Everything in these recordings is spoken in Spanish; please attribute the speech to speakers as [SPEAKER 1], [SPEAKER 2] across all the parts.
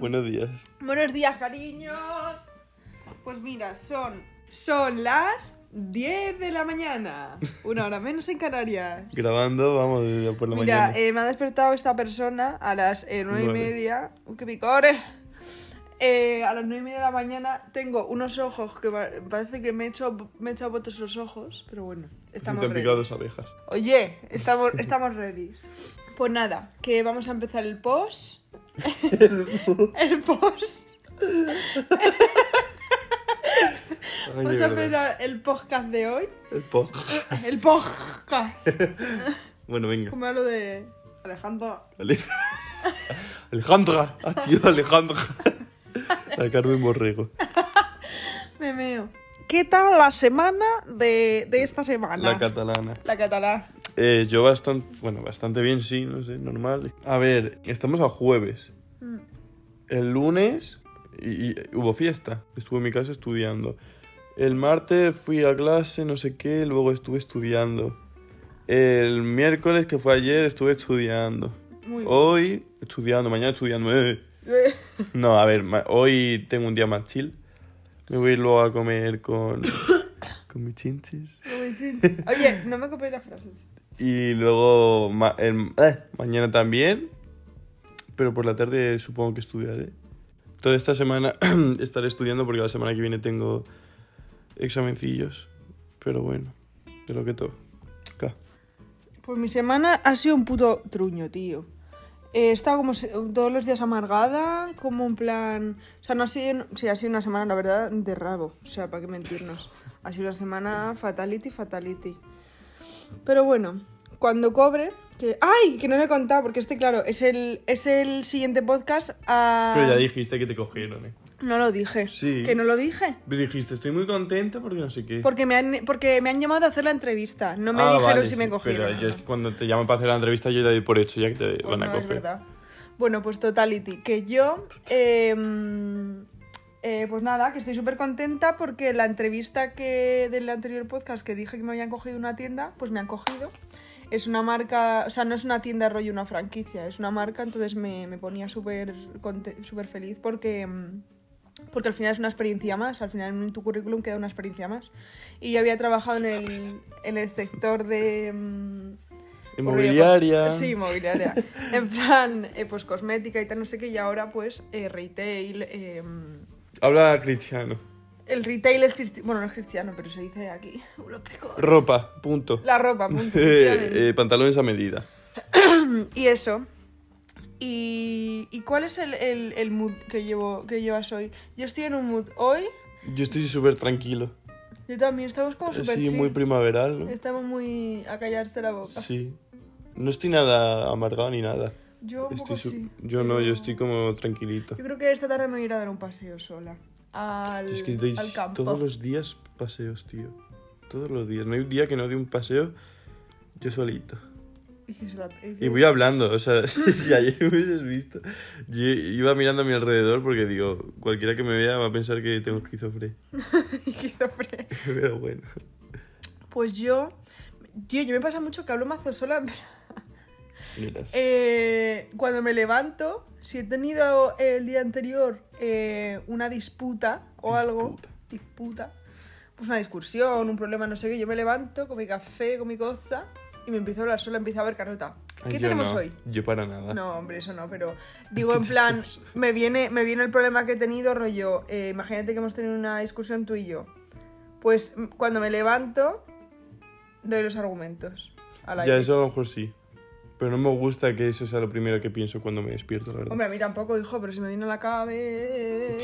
[SPEAKER 1] Buenos días.
[SPEAKER 2] Buenos días, cariños. Pues mira, son, son las 10 de la mañana. Una hora menos en Canarias.
[SPEAKER 1] Grabando, vamos, desde por la
[SPEAKER 2] Mira,
[SPEAKER 1] mañana.
[SPEAKER 2] eh, me ha despertado esta persona a las eh, nueve y
[SPEAKER 1] Nueve.
[SPEAKER 2] media. Uy, que picore. Eh, a las nueve y media de la mañana tengo unos ojos que pa- parece que me he hecho, me he echado botes los ojos, pero bueno, estamos
[SPEAKER 1] han picado
[SPEAKER 2] ready.
[SPEAKER 1] dos abejas.
[SPEAKER 2] Oye, estamos, estamos ready. Pues nada, que vamos a empezar el post. el post.
[SPEAKER 1] Ay,
[SPEAKER 2] Vamos a empezar el podcast de hoy.
[SPEAKER 1] El po-
[SPEAKER 2] El podcast.
[SPEAKER 1] Bueno, venga.
[SPEAKER 2] Como hablo de Alejandro.
[SPEAKER 1] Ale- Alejandra. Ha sido Alejandra. La Carmen Borrego.
[SPEAKER 2] Me meo. ¿Qué tal la semana de, de esta semana?
[SPEAKER 1] La catalana.
[SPEAKER 2] La catalán.
[SPEAKER 1] Eh, yo bastante, bueno, bastante bien, sí, no sé, normal. A ver, estamos a jueves.
[SPEAKER 2] Mm.
[SPEAKER 1] El lunes y, y hubo fiesta. Estuve en mi casa estudiando. El martes fui a clase, no sé qué, luego estuve estudiando. El miércoles, que fue ayer, estuve estudiando.
[SPEAKER 2] Muy.
[SPEAKER 1] Hoy, estudiando, mañana estudiando. eh. No, a ver, hoy tengo un día más chill. Me voy luego a comer con, con mis chinches.
[SPEAKER 2] Oye, no me copies las frases.
[SPEAKER 1] Y luego eh, mañana también. Pero por la tarde supongo que estudiaré. Toda esta semana estaré estudiando porque la semana que viene tengo examencillos. Pero bueno, de lo que toca.
[SPEAKER 2] Pues mi semana ha sido un puto truño, tío. He estado como todos los días amargada, como en plan... O sea, no ha sido... Sí, ha sido una semana, la verdad, de rabo. O sea, para qué mentirnos. Ha sido una semana fatality, fatality. Pero bueno, cuando cobre... Que... ¡Ay! Que no me he contado, porque este, claro, es el, es el siguiente podcast a...
[SPEAKER 1] Pero ya dijiste que te cogieron, ¿eh?
[SPEAKER 2] No lo dije.
[SPEAKER 1] Sí.
[SPEAKER 2] Que no lo dije.
[SPEAKER 1] Dijiste, estoy muy contenta porque no sé qué.
[SPEAKER 2] Porque me han, porque me han llamado a hacer la entrevista. No me
[SPEAKER 1] Ah,
[SPEAKER 2] dijeron
[SPEAKER 1] vale,
[SPEAKER 2] si
[SPEAKER 1] sí,
[SPEAKER 2] me cogieron.
[SPEAKER 1] Pero yo es que cuando te llaman para hacer la entrevista yo ya doy por hecho ya que te
[SPEAKER 2] Pues
[SPEAKER 1] van a
[SPEAKER 2] no, es
[SPEAKER 1] coger.
[SPEAKER 2] verdad. Bueno, pues Totality, que yo, eh, eh, pues nada, que estoy súper contenta porque la entrevista que del anterior podcast que dije que me habían cogido una tienda, pues me han cogido. Es una marca, o sea, no es una tienda rollo una franquicia, es una marca, entonces me, me ponía súper súper feliz porque, mm, porque al final es una experiencia más, al final en tu currículum queda una experiencia más. Y yo había trabajado en el, en el sector de... mm,
[SPEAKER 1] Inmobiliaria.
[SPEAKER 2] Cos- Sí, inmobiliaria. en plan, eh, pues cosmética y tal, no sé qué, y ahora pues eh, retail. Eh,
[SPEAKER 1] Habla cristiano.
[SPEAKER 2] el retail es cristiano, bueno, no es cristiano, pero se dice aquí.
[SPEAKER 1] Ropa, punto.
[SPEAKER 2] La ropa, punto,
[SPEAKER 1] Eh, eh, pantalones a medida.
[SPEAKER 2] Y eso. Y, ¿y cuál es el, el, el mood que, llevo, que llevas hoy? Yo estoy en un mood hoy.
[SPEAKER 1] Yo estoy súper tranquilo.
[SPEAKER 2] Yo también, estamos como súper
[SPEAKER 1] Sí,
[SPEAKER 2] chill.
[SPEAKER 1] muy primaveral, ¿no?
[SPEAKER 2] Estamos muy a callarse la boca.
[SPEAKER 1] Sí. No estoy nada amargado ni nada.
[SPEAKER 2] Yo un poco
[SPEAKER 1] Estoy su-
[SPEAKER 2] sí.
[SPEAKER 1] Yo no, yo estoy como tranquilito.
[SPEAKER 2] Yo creo que esta tarde me voy a ir a dar un paseo sola. Al,
[SPEAKER 1] es que
[SPEAKER 2] al campo.
[SPEAKER 1] todos los días paseos, tío. Todos los días. No hay un día que no dé un paseo yo solito.
[SPEAKER 2] Y
[SPEAKER 1] voy hablando, o sea, si ayer me hubieses visto, yo iba mirando a mi alrededor porque digo, cualquiera que me vea va a pensar que tengo esquizofrenia.
[SPEAKER 2] esquizofrenia.
[SPEAKER 1] Pero bueno.
[SPEAKER 2] Pues yo. Tío, yo me pasa mucho que hablo mazo sola. Eh, cuando me levanto, si he tenido el día anterior eh, una disputa o algo.
[SPEAKER 1] Disputa.
[SPEAKER 2] Pues una discusión, un problema, no sé qué. Yo me levanto con mi café, con mi cosa. Y me empiezo a hablar sola, empiezo a ver carota. ¿Qué
[SPEAKER 1] yo
[SPEAKER 2] tenemos
[SPEAKER 1] no,
[SPEAKER 2] hoy?
[SPEAKER 1] Yo para nada.
[SPEAKER 2] No, hombre, eso no, pero digo en plan, me viene, me viene el problema que he tenido, rollo, eh, imagínate que hemos tenido una discusión tú y yo. Pues mm, cuando me levanto, doy los argumentos. Al
[SPEAKER 1] Ya, eso a lo mejor sí. Pero no me gusta que eso sea lo primero que pienso cuando me despierto, la verdad.
[SPEAKER 2] Hombre, a mí tampoco, hijo, pero si me viene a la cabeza...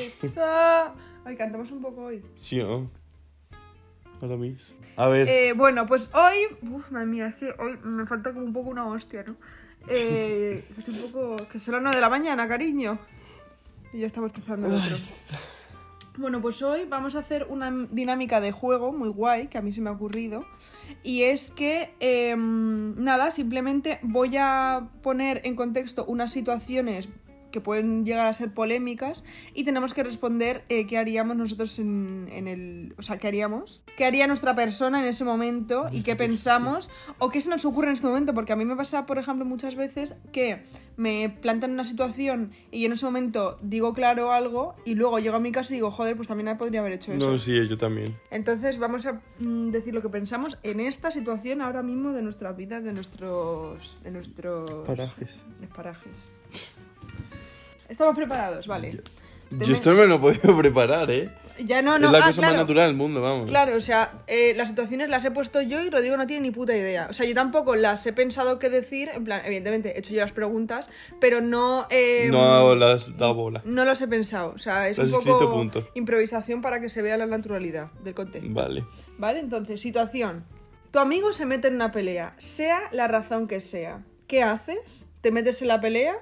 [SPEAKER 2] Ay, cantamos un poco hoy.
[SPEAKER 1] Sí, ¿no? Ahora mismo. A ver,
[SPEAKER 2] Eh, bueno, pues hoy... Uf, madre mía, es que hoy me falta como un poco una hostia, ¿no? Eh, estoy un poco... Que son las 9 de la mañana, cariño. Y ya estamos trazando el otro. Bueno, pues hoy vamos a hacer una dinámica de juego muy guay que a mí se me ha ocurrido. Y es que, em, nada, simplemente voy a poner en contexto unas situaciones que pueden llegar a ser polémicas y tenemos que responder eh, qué haríamos nosotros en, en el... O sea, qué haríamos, qué haría nuestra persona en ese momento y qué pensamos o qué se nos ocurre en este momento, porque a mí me pasa, por ejemplo, muchas veces que me plantan una situación y yo en ese momento digo claro algo y luego llego a mi casa y digo, joder, pues también podría haber hecho eso.
[SPEAKER 1] No, sí, yo también.
[SPEAKER 2] Entonces vamos a mm, decir lo que pensamos en esta situación ahora mismo de nuestra vida, de nuestros... De nuestros
[SPEAKER 1] Parajes.
[SPEAKER 2] de parajes. Estamos preparados, vale.
[SPEAKER 1] Yo esto no me lo he podido preparar, ¿eh?
[SPEAKER 2] Ya no, no,
[SPEAKER 1] es la
[SPEAKER 2] ah,
[SPEAKER 1] cosa
[SPEAKER 2] claro.
[SPEAKER 1] más natural del mundo, vamos.
[SPEAKER 2] Claro, o sea, eh, las situaciones las he puesto yo y Rodrigo no tiene ni puta idea. O sea, yo tampoco las he pensado qué decir, en plan, evidentemente he hecho yo las preguntas, pero no... eh,
[SPEAKER 1] No las da bola.
[SPEAKER 2] no las he pensado. O sea, es
[SPEAKER 1] Las
[SPEAKER 2] un poco
[SPEAKER 1] punto.
[SPEAKER 2] improvisación para que se vea la naturalidad del contexto.
[SPEAKER 1] Vale.
[SPEAKER 2] ¿Vale? Entonces, situación. Tu amigo se mete en una pelea, sea la razón que sea. ¿Qué haces? ¿Te metes en la pelea?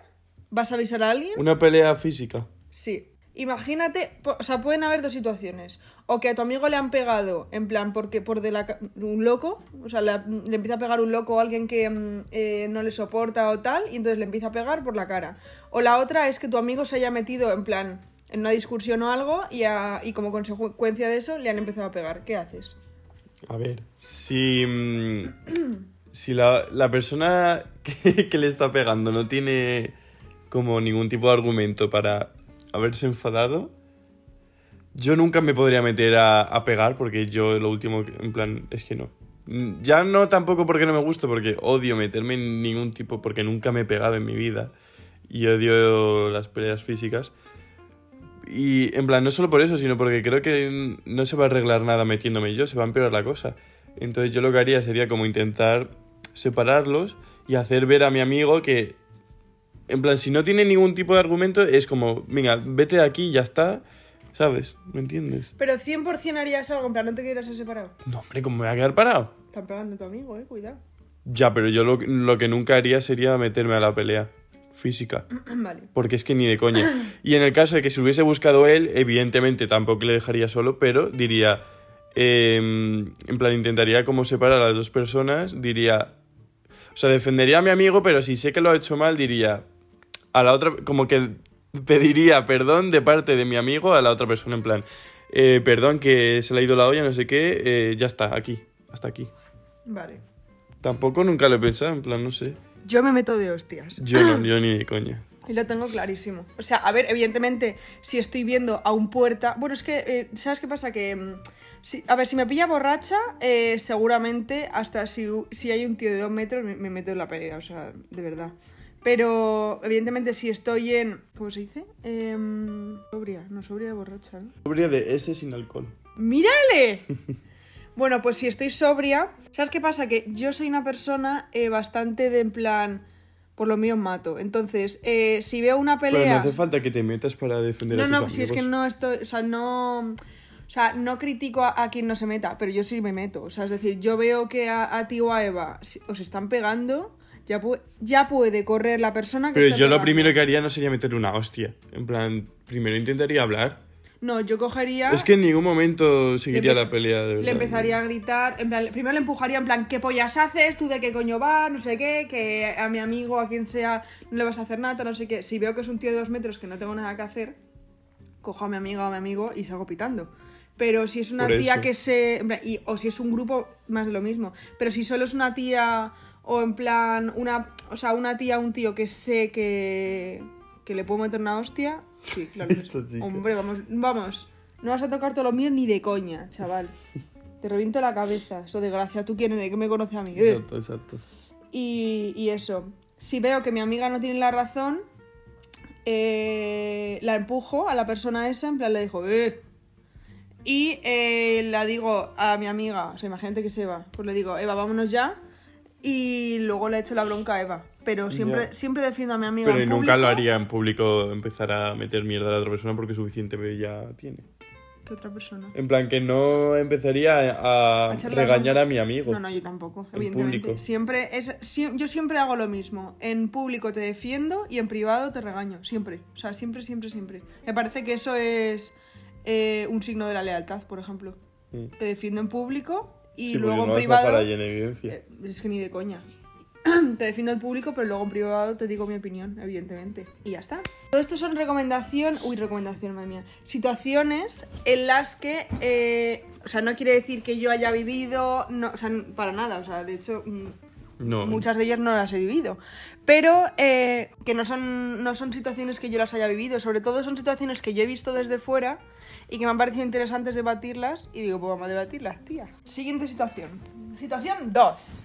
[SPEAKER 2] ¿Vas a avisar a alguien?
[SPEAKER 1] Una pelea física.
[SPEAKER 2] Sí. Imagínate, o sea, pueden haber dos situaciones. O que a tu amigo le han pegado, en plan, porque por de la un loco, o sea, le, le empieza a pegar un loco o alguien que mm, eh, no le soporta o tal, y entonces le empieza a pegar por la cara. O la otra es que tu amigo se haya metido, en plan, en una discusión o algo, y, a- y como consecuencia de eso le han empezado a pegar. ¿Qué haces?
[SPEAKER 1] A ver, si, mm, si la, la persona que, que le está pegando no tiene como ningún tipo de argumento para haberse enfadado, yo nunca me podría meter a, pegar porque yo lo último, en plan, es que no. Mm, Ya no tampoco porque no me gusta, porque odio meterme en ningún tipo, porque nunca me he pegado en mi vida y odio las peleas físicas. Y en plan, no solo por eso, sino porque creo que no se va a arreglar nada metiéndome yo, se va a empeorar la cosa. Entonces yo lo que haría sería como intentar separarlos y hacer ver a mi amigo que, en plan, si no tiene ningún tipo de argumento, es como, venga, vete de aquí y ya está, ¿sabes? ¿Me entiendes?
[SPEAKER 2] Pero 100% harías algo, en plan, no te quieras separado.
[SPEAKER 1] No, hombre, ¿cómo me voy a quedar parado?
[SPEAKER 2] Están pegando a tu amigo, eh, cuidado.
[SPEAKER 1] Ya, pero yo lo, lo que nunca haría sería meterme a la pelea física.
[SPEAKER 2] vale.
[SPEAKER 1] Porque es que ni de coña. Y en el caso de que se hubiese buscado él, evidentemente tampoco le dejaría solo, pero diría. eh, en plan, intentaría como separar a las dos personas. Diría. O sea, defendería a mi amigo, pero si sé que lo ha hecho mal, diría. A la otra. Como que pediría perdón de parte de mi amigo a la otra persona. En plan, eh, perdón que se le ha ido la olla, no sé qué. eh, ya está, aquí. Hasta aquí.
[SPEAKER 2] Vale.
[SPEAKER 1] Tampoco nunca lo he pensado, en plan, no sé.
[SPEAKER 2] Yo me meto de hostias.
[SPEAKER 1] Yo no, yo ni de coña.
[SPEAKER 2] Y lo tengo clarísimo. O sea, a ver, evidentemente, si estoy viendo a un puerta. Bueno, es que, eh, ¿sabes qué pasa? Que. mm, si- a ver, si me pilla borracha, eh, seguramente hasta si, si hay un tío de dos metros me, me meto en la pelea, o sea, de verdad. Pero, evidentemente, si estoy en. ¿Cómo se dice? Em, sobria, no sobria de borracha, ¿no?
[SPEAKER 1] Sobria de ese sin alcohol.
[SPEAKER 2] ¡Mírale! bueno, pues si estoy sobria. ¿Sabes qué pasa? Que yo soy una persona eh, bastante de en plan. Por lo mío mato. Entonces, eh, si veo una
[SPEAKER 1] Pero no
[SPEAKER 2] pelea.
[SPEAKER 1] hace falta que te metas para defender
[SPEAKER 2] No,
[SPEAKER 1] a tus
[SPEAKER 2] no, si es que no estoy. O sea, no. O sea, no critico a, a quien no se meta, pero yo sí me meto. O sea, es decir, yo veo que a, a ti o a Eva os están pegando, ya, pu- ya puede correr la persona que
[SPEAKER 1] Pero
[SPEAKER 2] está
[SPEAKER 1] yo lo primero que haría no sería meter una hostia. En plan, primero intentaría hablar.
[SPEAKER 2] No, yo cogería.
[SPEAKER 1] Es que en ningún momento seguiría la pelea, de verdad.
[SPEAKER 2] Le empezaría a gritar, en plan, primero le empujaría en plan, ¿qué pollas haces? ¿Tú de qué coño vas? No sé qué, que a mi amigo, a quien sea, no le vas a hacer nada, no sé qué. Si veo que es un tío de dos metros que no tengo nada que hacer, cojo a mi amiga o a mi amigo y salgo pitando. Pero si es una tía que se... en plan, y- o si es un grupo, más de lo mismo. Pero si solo es una tía o en plan, una... O sea, una tía, un tío que sé que... Que le puedo meter una hostia, sí, claro. Hombre, vamos, vamos. No vas a tocar todo lo mío ni de coña, chaval. Te reviento la cabeza. Eso de gracia. ¿Tú quién eres? ¿De qué me conoce a mí? Eh.
[SPEAKER 1] Exacto, exacto.
[SPEAKER 2] Y, y eso. Si veo que mi amiga no tiene la razón, eh, la empujo a la persona esa, en plan le digo, ¡eh! Y eh, la digo a mi amiga, o sea, imagínate que es Eva, pues le digo, Eva, vámonos ya. Y luego le echo la bronca a Eva. Pero siempre,
[SPEAKER 1] Ya.
[SPEAKER 2] siempre defiendo a mi amiga.
[SPEAKER 1] Pero
[SPEAKER 2] en
[SPEAKER 1] nunca lo haría en público empezar a meter mierda a la otra persona porque suficiente ya tiene.
[SPEAKER 2] ¿Qué otra persona?
[SPEAKER 1] En plan, que no empezaría a, regañar a mi amigo.
[SPEAKER 2] No, no, yo tampoco,
[SPEAKER 1] En
[SPEAKER 2] evidentemente.
[SPEAKER 1] público.
[SPEAKER 2] Siempre es, siem- yo siempre hago lo mismo. En público te defiendo y en privado te regaño. Siempre. O sea, siempre, siempre, siempre. Me parece que eso es eh, un signo de la lealtad, por ejemplo.
[SPEAKER 1] Mm.
[SPEAKER 2] Te defiendo en público y
[SPEAKER 1] Sí,
[SPEAKER 2] luego en
[SPEAKER 1] no a
[SPEAKER 2] privado.
[SPEAKER 1] en evidencia.
[SPEAKER 2] eh, es que ni de coña. te defiendo al público, pero luego en privado te digo mi opinión, evidentemente. Y ya está. Todo esto son recomendación, uy, recomendación, madre mía, situaciones en las que, eh, o sea, no quiere decir que yo haya vivido, no, o sea, para nada, o sea, de hecho, mm, Muchas de ellas no las he vivido, pero eh, que no son, no son situaciones que yo las haya vivido, sobre todo son situaciones que yo he visto desde fuera y que me han parecido interesantes debatirlas y digo, pues vamos a debatirlas, tía. Siguiente situación. Situación 2.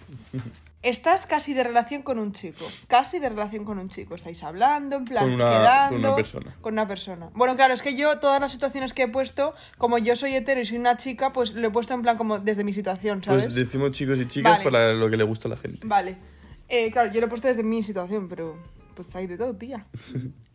[SPEAKER 2] Estás casi de relación con un chico. Casi de relación con un chico. Estáis hablando, en plan,
[SPEAKER 1] Con una-
[SPEAKER 2] quedando.
[SPEAKER 1] con una persona.
[SPEAKER 2] Con una persona. Bueno, claro, es que yo, todas las situaciones que he puesto, como yo soy hetero y soy una chica, pues lo he puesto en plan como desde mi situación, ¿sabes?
[SPEAKER 1] Pues decimos chicos y chicas
[SPEAKER 2] Vale.
[SPEAKER 1] para lo que le gusta a la gente.
[SPEAKER 2] Vale. Eh, claro, yo lo he puesto desde mi situación, pero pues hay de todo, tía.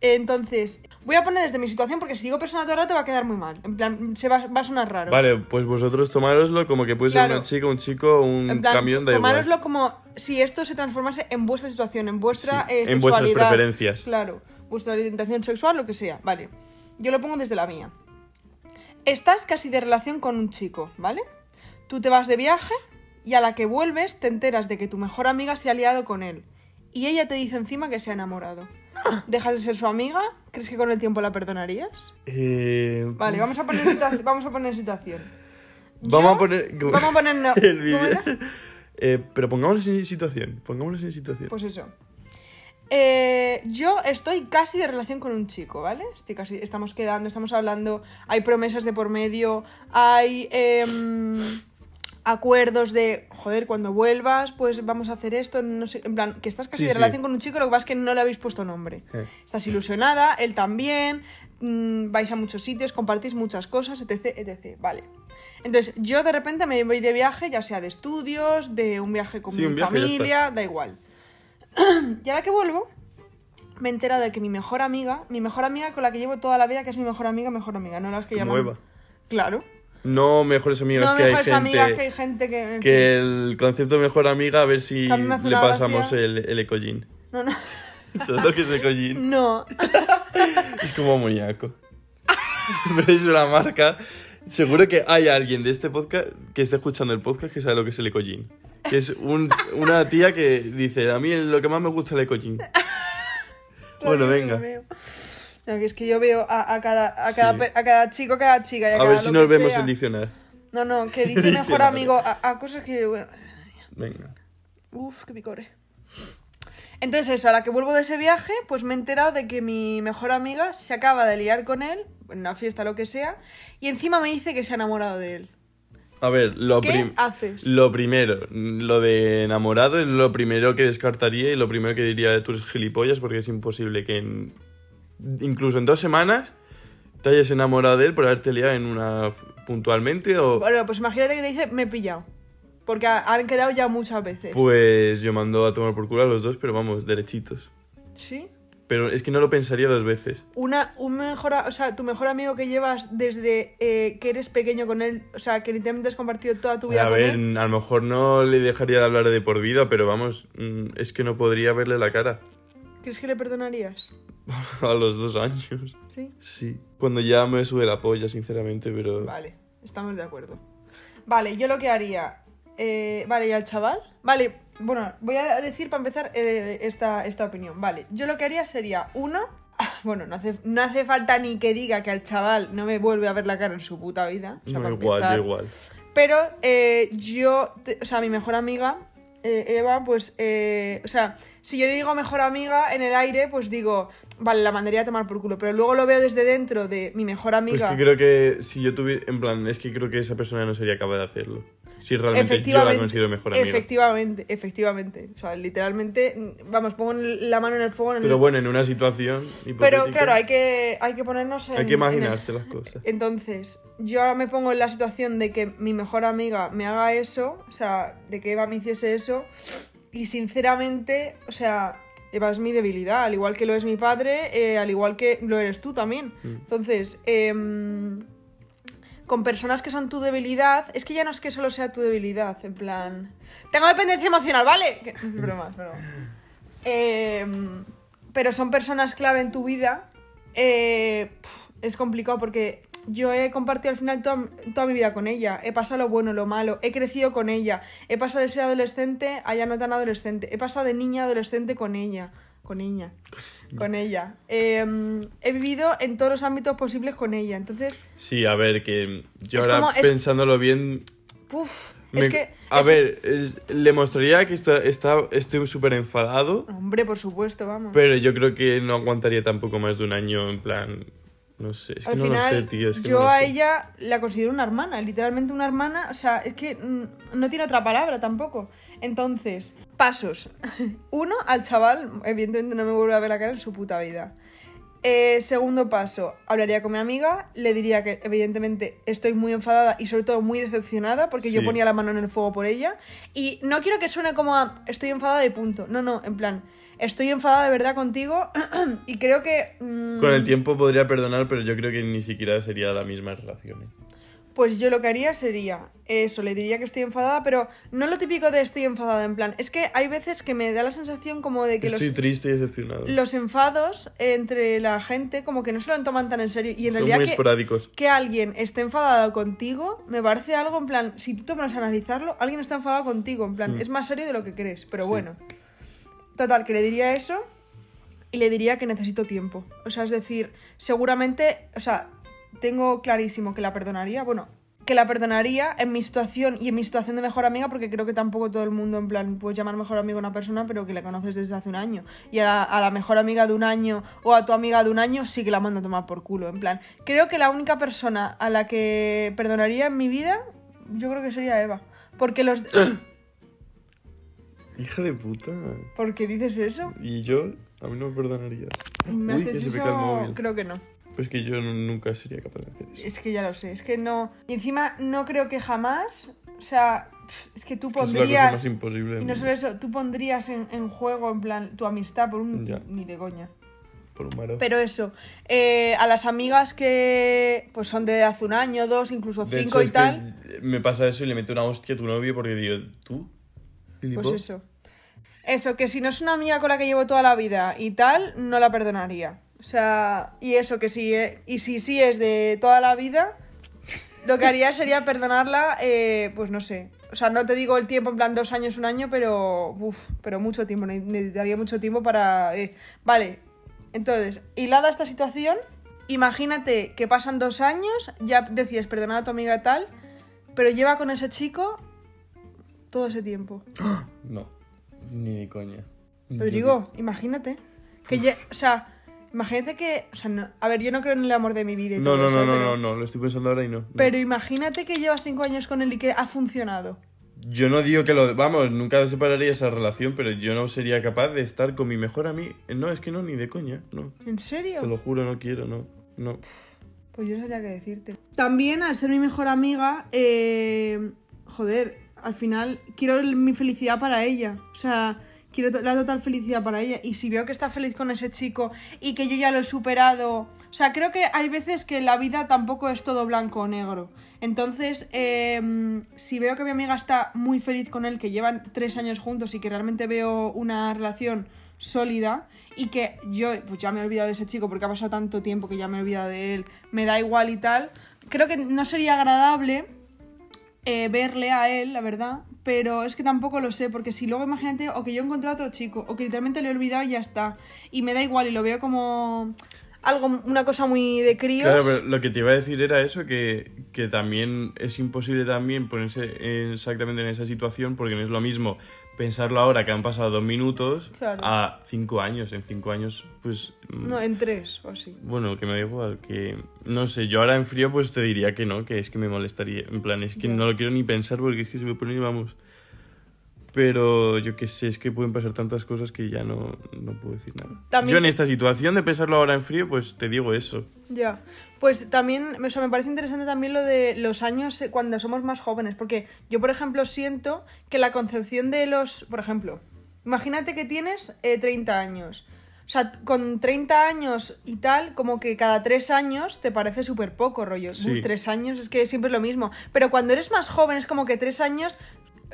[SPEAKER 2] Entonces, voy a poner desde mi situación porque si digo persona todo el rato va a quedar muy mal. En plan, se va, va a sonar raro.
[SPEAKER 1] Vale, pues vosotros tomároslo como que puede ser
[SPEAKER 2] Claro.
[SPEAKER 1] una chica, un chico, un
[SPEAKER 2] En plan,
[SPEAKER 1] camión, da igual.
[SPEAKER 2] tomároslo como si esto se transformase en vuestra situación, en vuestra
[SPEAKER 1] Sí,
[SPEAKER 2] eh,
[SPEAKER 1] en vuestras
[SPEAKER 2] sexualidad.
[SPEAKER 1] preferencias.
[SPEAKER 2] Claro, vuestra orientación sexual, lo que sea. Vale. Yo lo pongo desde la mía. Estás casi de relación con un chico, ¿vale? Tú te vas de viaje y a la que vuelves te enteras de que tu mejor amiga se ha liado con él. Y ella te dice encima que se ha enamorado. ¿Dejas de ser su amiga? ¿Crees que con el tiempo la perdonarías?
[SPEAKER 1] Eh,
[SPEAKER 2] Vale, vamos a poner, vamos a poner situación.
[SPEAKER 1] Vamos
[SPEAKER 2] Yo-
[SPEAKER 1] a poner.
[SPEAKER 2] Vamos a poner... no-
[SPEAKER 1] el
[SPEAKER 2] ¿cómo
[SPEAKER 1] vídeo. Eh, pero pongámonos en situación. Pongámonos en situación.
[SPEAKER 2] Pues eso. Eh, yo estoy casi de relación con un chico, ¿vale? Estoy casi, estamos quedando, estamos hablando, hay promesas de por medio, hay em, acuerdos de, joder, cuando vuelvas, pues vamos a hacer esto, no sé, en plan, que estás casi
[SPEAKER 1] Sí,
[SPEAKER 2] de
[SPEAKER 1] sí.
[SPEAKER 2] relación con un chico, lo que pasa es que no le habéis puesto nombre.
[SPEAKER 1] Eh.
[SPEAKER 2] Estás ilusionada, él también, mm, vais a muchos sitios, compartís muchas cosas, etc, etc. Vale. Entonces, yo de repente me voy de viaje, ya sea de estudios, de un viaje con
[SPEAKER 1] Sí,
[SPEAKER 2] mi
[SPEAKER 1] viaje,
[SPEAKER 2] familia, da igual. y ahora que vuelvo, me he enterado de que mi mejor amiga, mi mejor amiga con la que llevo toda la vida, que es mi mejor amiga, mejor amiga, no las que llaman.
[SPEAKER 1] Nueva.
[SPEAKER 2] Claro.
[SPEAKER 1] No mejores amigas
[SPEAKER 2] no
[SPEAKER 1] que hay gente.
[SPEAKER 2] amigas, que hay gente que.
[SPEAKER 1] Que el concepto de mejor amiga, a ver si
[SPEAKER 2] a
[SPEAKER 1] le pasamos
[SPEAKER 2] gracia.
[SPEAKER 1] el, el ecogin.
[SPEAKER 2] No, no.
[SPEAKER 1] ¿Sabes lo que es ecogin?
[SPEAKER 2] No.
[SPEAKER 1] Es como amoníaco. Pero es una marca. Seguro que hay alguien de este podcast que esté escuchando el podcast que sabe lo que es el ecogin. Que es un- una tía que dice, a mí lo que más me gusta es el ecogin. Bueno, venga.
[SPEAKER 2] No, que es que yo veo a, a cada, a, cada,
[SPEAKER 1] Sí.
[SPEAKER 2] a cada chico, a cada chica. Y a,
[SPEAKER 1] A
[SPEAKER 2] cada
[SPEAKER 1] ver si nos vemos
[SPEAKER 2] sea.
[SPEAKER 1] en diccionario.
[SPEAKER 2] No, no, que dice mejor amigo a, cosas que. Bueno,
[SPEAKER 1] Venga.
[SPEAKER 2] Uf, qué picore. Entonces eso, a la que vuelvo de ese viaje, pues me he enterado de que mi mejor amiga se acaba de liar con él, en una fiesta, lo que sea, y encima me dice que se ha enamorado de él.
[SPEAKER 1] A ver, lo,
[SPEAKER 2] ¿Qué haces?
[SPEAKER 1] lo primero, lo de enamorado es lo primero que descartaría y lo primero que diría tú eres gilipollas porque es imposible que en- incluso en dos semanas te hayas enamorado de él por haberte liado en una puntualmente o
[SPEAKER 2] Bueno, pues imagínate que te dice, me he pillado. Porque ha- han quedado ya muchas veces.
[SPEAKER 1] pues yo mando a tomar por culo a los dos, pero vamos, derechitos.
[SPEAKER 2] ¿Sí?
[SPEAKER 1] Pero es que no lo pensaría dos veces.
[SPEAKER 2] Una, un mejor, a- o sea, tu mejor amigo que llevas desde eh, que eres pequeño con él, o sea, que literalmente has compartido toda tu vida
[SPEAKER 1] A
[SPEAKER 2] con
[SPEAKER 1] ver,
[SPEAKER 2] él.
[SPEAKER 1] a lo mejor no le dejaría de hablar de por vida, pero vamos, mm, es que no podría verle la cara
[SPEAKER 2] ¿Crees que le perdonarías?
[SPEAKER 1] a los dos años.
[SPEAKER 2] Sí.
[SPEAKER 1] Sí. Cuando ya me sube la polla, sinceramente, pero...
[SPEAKER 2] Vale, estamos de acuerdo. Vale, yo lo que haría. eh, vale, ¿y al chaval? Vale, bueno, voy a decir para empezar eh, esta, esta opinión. Vale, yo lo que haría sería, uno. Bueno, no hace, no hace falta ni que diga que al chaval no me vuelve a ver la cara en su puta vida. o sea,
[SPEAKER 1] No,
[SPEAKER 2] para
[SPEAKER 1] igual,
[SPEAKER 2] empezar.
[SPEAKER 1] igual.
[SPEAKER 2] Pero eh, yo, te- o sea, mi mejor amiga, eh, Eva, pues, eh, o sea, si yo digo mejor amiga en el aire, pues digo, vale, la mandaría a tomar por culo. Pero luego lo veo desde dentro de mi mejor
[SPEAKER 1] Pues
[SPEAKER 2] amiga.
[SPEAKER 1] que creo que si yo tuviera... En plan, es que creo que esa persona no sería capaz de hacerlo. Si realmente yo la considero mejor amiga.
[SPEAKER 2] Efectivamente, efectivamente. O sea, literalmente, vamos, pongo la mano en el fuego. En
[SPEAKER 1] Pero
[SPEAKER 2] el-
[SPEAKER 1] bueno, en una situación
[SPEAKER 2] Pero claro, hay que, hay que ponernos en.
[SPEAKER 1] hay que
[SPEAKER 2] en el-
[SPEAKER 1] imaginarse las cosas.
[SPEAKER 2] Entonces, yo ahora me pongo en la situación de que mi mejor amiga me haga eso, o sea, de que Eva me hiciese eso, y sinceramente, o sea, Eva es mi debilidad, al igual que lo es mi padre, eh, al igual que lo eres tú también.
[SPEAKER 1] Mm.
[SPEAKER 2] Entonces, em, con personas que son tu debilidad, es que ya no es que solo sea tu debilidad, en plan, tengo dependencia emocional, ¿vale? Em, pero son personas clave en tu vida, eh, es complicado porque yo he compartido al final toda, toda mi vida con ella. He pasado lo bueno, lo malo. He crecido con ella. He pasado de ser adolescente a ya no tan adolescente. He pasado de niña a adolescente con ella. Con ella. Con ella. Eh, he vivido en todos los ámbitos posibles con ella. Entonces,
[SPEAKER 1] Sí, a ver, que yo ahora
[SPEAKER 2] como- es-
[SPEAKER 1] pensándolo bien... me-
[SPEAKER 2] es que...
[SPEAKER 1] A
[SPEAKER 2] es-
[SPEAKER 1] ver, le mostraría que está, está- estoy súper enfadado,
[SPEAKER 2] Hombre, por supuesto, vamos.
[SPEAKER 1] pero yo creo que no aguantaría tampoco más de un año en plan... No sé, es que
[SPEAKER 2] Al
[SPEAKER 1] no
[SPEAKER 2] final,
[SPEAKER 1] lo sé, tío. Es que
[SPEAKER 2] yo
[SPEAKER 1] no
[SPEAKER 2] a
[SPEAKER 1] sé.
[SPEAKER 2] ella la considero una hermana, literalmente una hermana, o sea, es que mm, no tiene otra palabra tampoco. Entonces, pasos. Uno, al chaval, evidentemente no me vuelve a ver la cara en su puta vida. Eh, segundo paso, hablaría con mi amiga, le diría que evidentemente estoy muy enfadada y sobre todo muy decepcionada porque yo ponía la mano en el fuego por ella. Y no quiero que suene como a estoy enfadada de punto, no, no, en plan, estoy enfadada de verdad contigo y creo que... mm,
[SPEAKER 1] Con el tiempo podría perdonar, pero yo creo que ni siquiera sería la misma relación. ¿eh?
[SPEAKER 2] Pues yo lo que haría sería eso, le diría que estoy enfadada, pero no lo típico de estoy enfadada, en plan, es que hay veces que me da la sensación como de que
[SPEAKER 1] Estoy
[SPEAKER 2] los,
[SPEAKER 1] triste y decepcionado.
[SPEAKER 2] los enfados entre la gente como que no se lo toman tan en serio y en
[SPEAKER 1] Son
[SPEAKER 2] realidad
[SPEAKER 1] muy
[SPEAKER 2] que,
[SPEAKER 1] esporádicos.
[SPEAKER 2] que alguien esté enfadado contigo me parece algo en plan, si tú pones a analizarlo, alguien está enfadado contigo, en plan,
[SPEAKER 1] Mm.
[SPEAKER 2] es más serio de lo que crees, pero
[SPEAKER 1] Sí.
[SPEAKER 2] bueno. Total, que le diría eso y le diría que necesito tiempo. O sea, es decir, seguramente, o sea, tengo clarísimo que la perdonaría, bueno, que la perdonaría en mi situación y en mi situación de mejor amiga, porque creo que tampoco todo el mundo, en plan, puedes llamar mejor amigo a una persona, pero que la conoces desde hace un año. Y a la, a la mejor amiga de un año o a tu amiga de un año sí que la mando a tomar por culo, en plan. Creo que la única persona a la que perdonaría en mi vida, yo creo que sería Eva. Porque los...
[SPEAKER 1] Hija de puta.
[SPEAKER 2] ¿Por qué dices eso?
[SPEAKER 1] Y yo, a mí no me perdonaría.
[SPEAKER 2] ¿Me
[SPEAKER 1] Uy, que
[SPEAKER 2] haces
[SPEAKER 1] se me cae el
[SPEAKER 2] eso?
[SPEAKER 1] móvil.
[SPEAKER 2] Creo que no.
[SPEAKER 1] Pues que yo nunca sería capaz de hacer eso.
[SPEAKER 2] Es que ya lo sé, es que no. Y encima no creo que jamás. O sea, pf, es que tú
[SPEAKER 1] Es la cosa más
[SPEAKER 2] pondrías.
[SPEAKER 1] imposible.
[SPEAKER 2] Y no solo eso, tú pondrías en, en juego, en plan, tu amistad por un.
[SPEAKER 1] Ya.
[SPEAKER 2] Ni de coña.
[SPEAKER 1] Por un maro.
[SPEAKER 2] Pero eso, eh, a las amigas que pues son de hace un año, dos, incluso
[SPEAKER 1] De
[SPEAKER 2] cinco
[SPEAKER 1] hecho,
[SPEAKER 2] y
[SPEAKER 1] es
[SPEAKER 2] tal,
[SPEAKER 1] me pasa eso y le meto una hostia a tu novio porque digo, ¿tú?
[SPEAKER 2] Pues eso. Eso, que si no es una amiga con la que llevo toda la vida y tal, no la perdonaría. O sea, y eso, que sí, eh, y si sí es de toda la vida, lo que haría sería perdonarla, eh, pues no sé. O sea, no te digo el tiempo, en plan dos años, un año, pero. Uf, pero mucho tiempo. ne- Necesitaría mucho tiempo para. eh, Vale. Entonces, hilada esta situación, imagínate que pasan dos años, ya decides perdonar a tu amiga tal, pero lleva con ese chico todo ese tiempo.
[SPEAKER 1] No, ni de coña.
[SPEAKER 2] Rodrigo, imagínate. Que o sea, imagínate que. O sea, no- a ver, yo no creo en el amor de mi vida y
[SPEAKER 1] No,
[SPEAKER 2] todo
[SPEAKER 1] no,
[SPEAKER 2] eso,
[SPEAKER 1] no, no,
[SPEAKER 2] pero,
[SPEAKER 1] no, no, lo estoy pensando ahora y no. no.
[SPEAKER 2] Pero imagínate que lleva cinco años con él y que ha funcionado.
[SPEAKER 1] Yo no digo que lo... Vamos, nunca separaría esa relación, pero yo no sería capaz de estar con mi mejor amigo. No, es que no, ni de coña, no.
[SPEAKER 2] ¿En serio?
[SPEAKER 1] Te lo juro, no quiero, no. No.
[SPEAKER 2] Pues yo no sabría qué decirte. También, al ser mi mejor amiga, eh, joder, al final quiero mi felicidad para ella. O sea, quiero la total felicidad para ella. Y si veo que está feliz con ese chico y que yo ya lo he superado. O sea, creo que hay veces que la vida tampoco es todo blanco o negro. Entonces, eh, si veo que mi amiga está muy feliz con él, que llevan tres años juntos y que realmente veo una relación sólida y que yo pues ya me he olvidado de ese chico porque ha pasado tanto tiempo que ya me he olvidado de él, me da igual y tal, creo que no sería agradable eh, verle a él, la verdad, pero es que tampoco lo sé, porque si luego imagínate o que yo encontré a otro chico o que literalmente le he olvidado y ya está, y me da igual y lo veo como algo, una cosa muy de críos.
[SPEAKER 1] Claro, pero lo que te iba a decir era eso, que, que también es imposible también ponerse en- exactamente en esa situación porque no es lo mismo pensarlo ahora que han pasado dos minutos
[SPEAKER 2] Claro.
[SPEAKER 1] a cinco años. En cinco años, pues... mm,
[SPEAKER 2] No, en tres o así.
[SPEAKER 1] Bueno, que me da igual, que... No sé, yo ahora en frío pues te diría que no, que es que me molestaría. En plan, es que no lo quiero ni pensar porque es que se me pone, vamos... Pero yo qué sé, es que pueden pasar tantas cosas que ya no, no puedo decir nada.
[SPEAKER 2] También-
[SPEAKER 1] Yo en esta situación de pensarlo ahora en frío, pues te digo eso.
[SPEAKER 2] Ya, pues también, o sea, me parece interesante también lo de los años eh, cuando somos más jóvenes, porque yo, por ejemplo, siento que la concepción de los, por ejemplo, imagínate que tienes eh, 30 años. O sea, con 30 años y tal, como que cada tres años te parece súper poco, rollo.
[SPEAKER 1] Sí.
[SPEAKER 2] Uf, tres años es que siempre es lo mismo. Pero cuando eres más joven es como que tres años,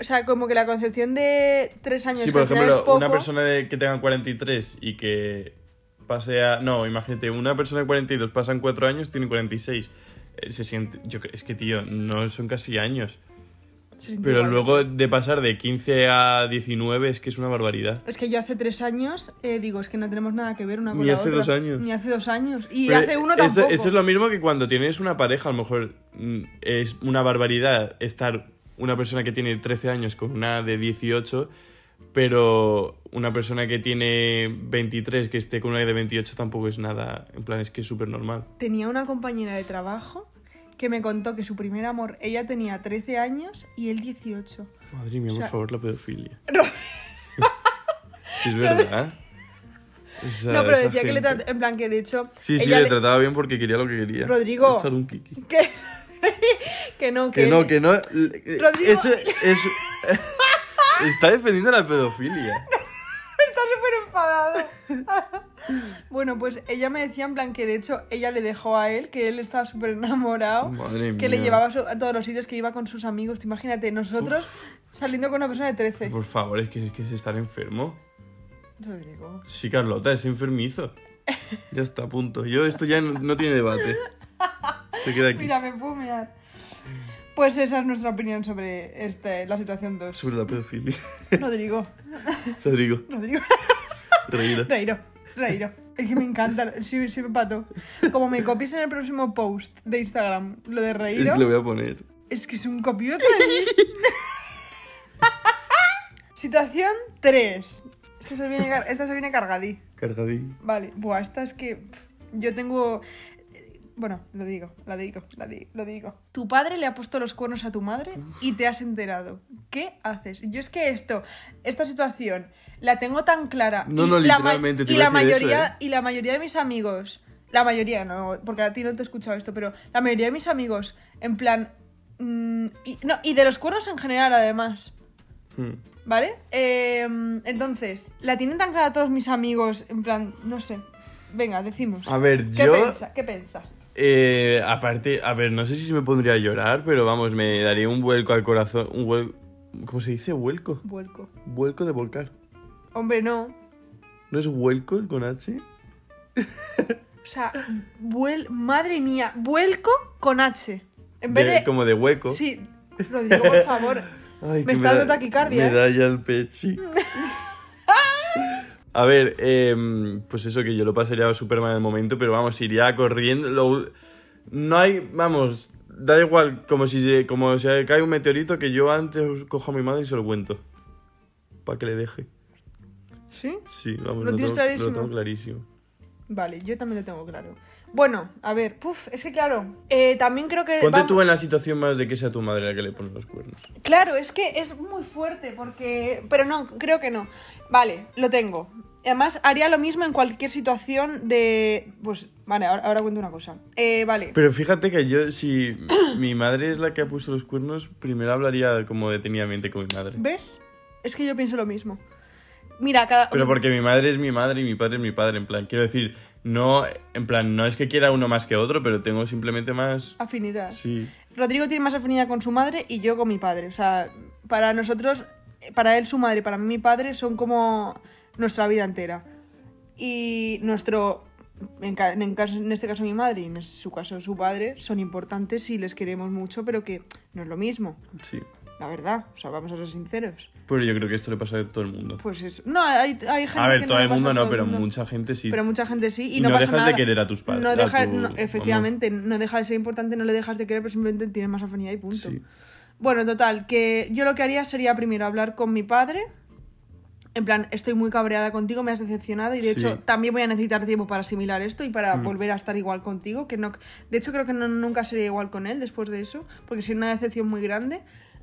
[SPEAKER 2] o sea, como que la concepción de tres años
[SPEAKER 1] Sí, por
[SPEAKER 2] final es
[SPEAKER 1] ejemplo,
[SPEAKER 2] poco,
[SPEAKER 1] una persona de, que tenga 43 y que pase a... No, imagínate, una persona de 42 pasan 4 años, tiene 46. eh, se siente... Yo, es que, tío, no son casi años. Pero luego de pasar de 15 a 19 es que es una barbaridad.
[SPEAKER 2] Es que yo hace tres años, eh, digo, es que no tenemos nada que ver una con
[SPEAKER 1] Ni
[SPEAKER 2] la
[SPEAKER 1] hace
[SPEAKER 2] otra.
[SPEAKER 1] dos años.
[SPEAKER 2] Ni hace dos años. Y
[SPEAKER 1] Pero
[SPEAKER 2] hace uno tampoco.
[SPEAKER 1] esto es lo mismo que cuando tienes una pareja, a lo mejor mm, es una barbaridad estar una persona que tiene 13 años con una de 18, pero una persona que tiene 23 que esté con una de 28 tampoco es nada, en plan, es que es súper normal.
[SPEAKER 2] Tenía una compañera de trabajo que me contó que su primer amor, ella tenía 13 años y él 18.
[SPEAKER 1] Madre mía,
[SPEAKER 2] O sea-
[SPEAKER 1] por favor, la pedofilia.
[SPEAKER 2] No,
[SPEAKER 1] Es verdad. O sea,
[SPEAKER 2] no, pero decía que le
[SPEAKER 1] gente-
[SPEAKER 2] trat- en plan que de hecho
[SPEAKER 1] Sí, sí, le
[SPEAKER 2] le-
[SPEAKER 1] trataba bien porque quería lo que quería.
[SPEAKER 2] Rodrigo.
[SPEAKER 1] Echar un kiki.
[SPEAKER 2] que, que no, que,
[SPEAKER 1] Que no, que no.
[SPEAKER 2] Rodrigo.
[SPEAKER 1] Eso, eso- Está defendiendo la pedofilia.
[SPEAKER 2] Está súper enfadado. bueno, pues ella me decía en plan que de hecho ella le dejó a él, que él estaba súper enamorado,
[SPEAKER 1] Madre
[SPEAKER 2] que le
[SPEAKER 1] mía.
[SPEAKER 2] llevaba a todos los sitios, que iba con sus amigos. Imagínate, nosotros saliendo con una persona de 13.
[SPEAKER 1] Por favor, es que, es que es estar enfermo.
[SPEAKER 2] Rodrigo.
[SPEAKER 1] Sí, Carlota, es enfermizo. Ya está, punto. Yo esto ya no, no tiene debate. Se queda aquí.
[SPEAKER 2] Mira, me puedo mear. Pues esa es nuestra opinión sobre este, la situación 2.
[SPEAKER 1] Sobre la pedofilia.
[SPEAKER 2] Rodrigo,
[SPEAKER 1] Rodrigo,
[SPEAKER 2] Rodrigo.
[SPEAKER 1] reída.
[SPEAKER 2] Reiro, Reiro. Es que me encanta, sí, sí me pato. Como me copies en el próximo post de Instagram lo de Reiro,
[SPEAKER 1] Es que le voy a poner.
[SPEAKER 2] es que es un copiote. Situación 3. Esta se viene, esta se viene cargadí.
[SPEAKER 1] Cargadín.
[SPEAKER 2] Vale, buah, esta es que yo tengo... Bueno, lo digo, la digo, di- lo digo. Tu padre le ha puesto los cuernos a tu madre y te has enterado. ¿Qué haces? Yo es que esto, esta situación, la tengo tan clara.
[SPEAKER 1] No,
[SPEAKER 2] y
[SPEAKER 1] no,
[SPEAKER 2] la
[SPEAKER 1] literalmente, te
[SPEAKER 2] y la
[SPEAKER 1] a decir eso,
[SPEAKER 2] mayoría
[SPEAKER 1] ¿eh?
[SPEAKER 2] Y la mayoría de mis amigos, la mayoría, no, porque a ti no te he escuchado esto, pero la mayoría de mis amigos, en plan... mm, y, no, y de los cuernos en general, además.
[SPEAKER 1] Hmm.
[SPEAKER 2] ¿Vale? Eh, entonces, la tienen tan clara todos mis amigos, en plan, no sé. Venga, decimos.
[SPEAKER 1] A ver,
[SPEAKER 2] ¿Qué
[SPEAKER 1] yo-
[SPEAKER 2] pensa? ¿Qué pensa?
[SPEAKER 1] Eh, aparte, a ver, no sé si me pondría a llorar, pero vamos, me daría un vuelco al corazón. Un vuelco. ¿Cómo se dice? ¿Vuelco?
[SPEAKER 2] Vuelco.
[SPEAKER 1] Vuelco de volcar.
[SPEAKER 2] Hombre, no.
[SPEAKER 1] ¿No es vuelco con H?
[SPEAKER 2] O sea, vuel... madre mía, vuelco con H. En vez
[SPEAKER 1] De-
[SPEAKER 2] de.
[SPEAKER 1] Como de hueco.
[SPEAKER 2] Sí, Rodrigo, por favor.
[SPEAKER 1] Ay,
[SPEAKER 2] Me está dando
[SPEAKER 1] da-
[SPEAKER 2] taquicardia,
[SPEAKER 1] Me
[SPEAKER 2] ¿eh?
[SPEAKER 1] da ya el pechi. A ver, em, pues eso que yo lo pasaría súper mal en el momento, pero vamos, iría corriendo. lo- no hay, vamos, da igual, como si, se- como si cae un meteorito, que yo antes cojo a mi madre y se lo cuento. Para que le deje.
[SPEAKER 2] ¿Sí?
[SPEAKER 1] Sí, vamos,
[SPEAKER 2] ¿Lo
[SPEAKER 1] lo, tengo, lo tengo clarísimo.
[SPEAKER 2] Vale, yo también lo tengo claro. Bueno, a ver, puf, es que claro, eh, también creo que...
[SPEAKER 1] Ponte
[SPEAKER 2] vamos-
[SPEAKER 1] tú en la situación más de que sea tu madre la que le pone los cuernos.
[SPEAKER 2] Claro, es que es muy fuerte porque... Pero no, creo que no. Vale, lo tengo. Además, haría lo mismo en cualquier situación de... Pues, vale, ahora, ahora cuento una cosa. Eh, vale.
[SPEAKER 1] Pero fíjate que yo, si mi madre es la que ha puesto los cuernos, primero hablaría como detenidamente con mi madre.
[SPEAKER 2] ¿Ves? Es que yo pienso lo mismo. Mira, cada...
[SPEAKER 1] Pero porque mi madre es mi madre y mi padre es mi padre, en plan, quiero decir, no, en plan, no es que quiera uno más que otro, pero tengo simplemente más...
[SPEAKER 2] Afinidad.
[SPEAKER 1] Sí.
[SPEAKER 2] Rodrigo tiene más afinidad con su madre y yo con mi padre. O sea, para nosotros, para él su madre y para mí mi padre son como nuestra vida entera. Y nuestro, en este caso mi madre y en su caso su padre, son importantes y les queremos mucho, pero que no es lo mismo,
[SPEAKER 1] Sí.
[SPEAKER 2] La verdad. O sea, vamos a ser sinceros.
[SPEAKER 1] Pero yo creo que esto le pasa a todo el mundo.
[SPEAKER 2] Pues eso. No, hay, hay gente
[SPEAKER 1] A ver,
[SPEAKER 2] que
[SPEAKER 1] todo
[SPEAKER 2] le
[SPEAKER 1] el mundo no, pero
[SPEAKER 2] mundo.
[SPEAKER 1] mucha gente sí.
[SPEAKER 2] Pero mucha gente sí y, no,
[SPEAKER 1] no
[SPEAKER 2] pasa
[SPEAKER 1] dejas de
[SPEAKER 2] nada.
[SPEAKER 1] querer a tus padres,
[SPEAKER 2] No deja-
[SPEAKER 1] tu-
[SPEAKER 2] no, efectivamente, no deja de ser importante, no le dejas de querer, pero simplemente tienes más afinidad y punto.
[SPEAKER 1] Sí.
[SPEAKER 2] Bueno, total, que yo lo que haría sería primero hablar con mi padre. En plan, estoy muy cabreada contigo, me has decepcionado y de
[SPEAKER 1] Sí.
[SPEAKER 2] hecho también voy a necesitar tiempo para asimilar esto y para volver a estar igual contigo. Que no, de hecho creo que no- nunca sería igual con él después de eso, porque sería una decepción muy grande.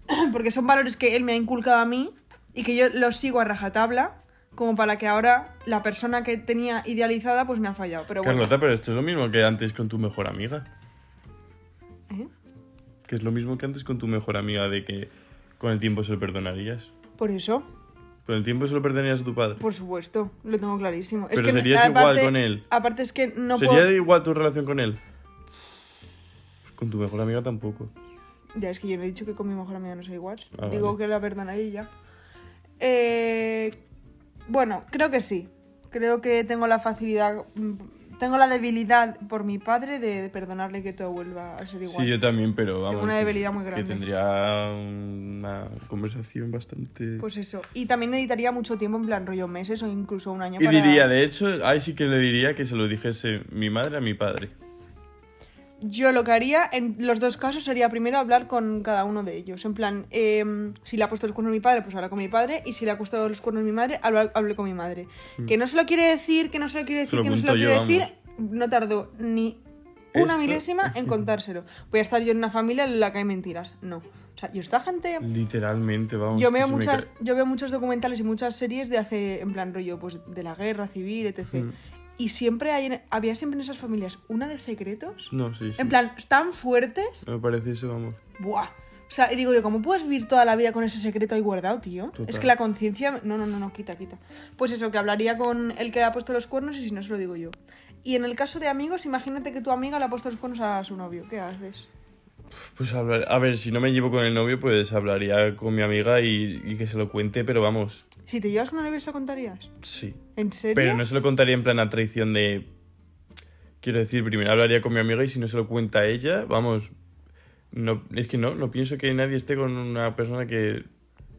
[SPEAKER 2] Porque son valores que él me ha inculcado a mí y que yo los sigo a rajatabla, como para que ahora la persona que tenía idealizada pues me ha fallado. Pero bueno,
[SPEAKER 1] Carlota, pero esto es lo mismo que antes con tu mejor amiga.
[SPEAKER 2] ¿eh?
[SPEAKER 1] Que es lo mismo que antes con tu mejor amiga, de que con el tiempo se lo perdonarías.
[SPEAKER 2] por eso,
[SPEAKER 1] Con el tiempo se lo perdonarías a tu padre.
[SPEAKER 2] por supuesto, lo tengo clarísimo.
[SPEAKER 1] Pero
[SPEAKER 2] es que
[SPEAKER 1] serías igual con él.
[SPEAKER 2] Aparte es que no
[SPEAKER 1] ¿Sería
[SPEAKER 2] puedo...
[SPEAKER 1] igual tu relación con él? Con tu mejor amiga tampoco.
[SPEAKER 2] Ya, es que yo no he dicho que con mi mejor amiga no soy igual.
[SPEAKER 1] Ah,
[SPEAKER 2] Digo
[SPEAKER 1] vale.
[SPEAKER 2] que la perdonaría y ya. Eh, bueno, creo que sí. Creo que tengo la facilidad mm, tengo la debilidad por mi padre de, perdonarle que todo vuelva a ser igual.
[SPEAKER 1] Sí, yo también, pero vamos.
[SPEAKER 2] una
[SPEAKER 1] que-
[SPEAKER 2] debilidad muy grande.
[SPEAKER 1] Que tendría una conversación bastante.
[SPEAKER 2] Pues eso. Y también necesitaría mucho tiempo, en plan rollo meses o incluso un año
[SPEAKER 1] y
[SPEAKER 2] para...
[SPEAKER 1] diría, de hecho, ahí sí que le diría que se lo dijese mi madre a mi padre.
[SPEAKER 2] Yo lo que haría en los dos casos sería primero hablar con cada uno de ellos. En plan, em, si le ha puesto los cuernos mi padre, pues habla con mi padre. Y si le ha puesto los cuernos mi madre, habla- hable con mi madre. Que no se lo quiere decir, que no se lo quiere
[SPEAKER 1] Mm.
[SPEAKER 2] Decir,
[SPEAKER 1] lo
[SPEAKER 2] que no se lo quiere decir. No tardó ni una
[SPEAKER 1] Esto-
[SPEAKER 2] milésima en contárselo. Voy a estar yo en una familia en la que hay mentiras. No. O sea, y esta gente...
[SPEAKER 1] Literalmente, vamos.
[SPEAKER 2] Yo veo,
[SPEAKER 1] me
[SPEAKER 2] muchas, yo veo muchos documentales y muchas series de hace, en plan rollo, pues de la guerra civil, etc.
[SPEAKER 1] Mm.
[SPEAKER 2] Y siempre hay, en- había siempre en esas familias una de secretos.
[SPEAKER 1] No, sí, sí.
[SPEAKER 2] En plan, tan fuertes.
[SPEAKER 1] Me parece eso, vamos.
[SPEAKER 2] Buah. O sea, y digo yo, ¿cómo puedes vivir toda la vida con ese secreto ahí guardado, tío?
[SPEAKER 1] Total.
[SPEAKER 2] Es que la conciencia... No, no, no, no, quita, quita. Pues eso, que hablaría con el que le ha puesto los cuernos y si no, se lo digo yo. Y en el caso de amigos, imagínate que tu amiga le ha puesto los cuernos a su novio. ¿Qué haces?
[SPEAKER 1] Pues hablar, a ver, si no me llevo con el novio, pues hablaría con mi amiga y, y que se lo cuente, pero vamos,
[SPEAKER 2] Si te llevas con ¿se lo contarías?
[SPEAKER 1] sí.
[SPEAKER 2] ¿En serio?
[SPEAKER 1] Pero no se lo contaría en plan a traición de... Quiero decir, primero hablaría con mi amiga y si no se lo cuenta ella, vamos... No, es que no, no pienso que nadie esté con una persona que...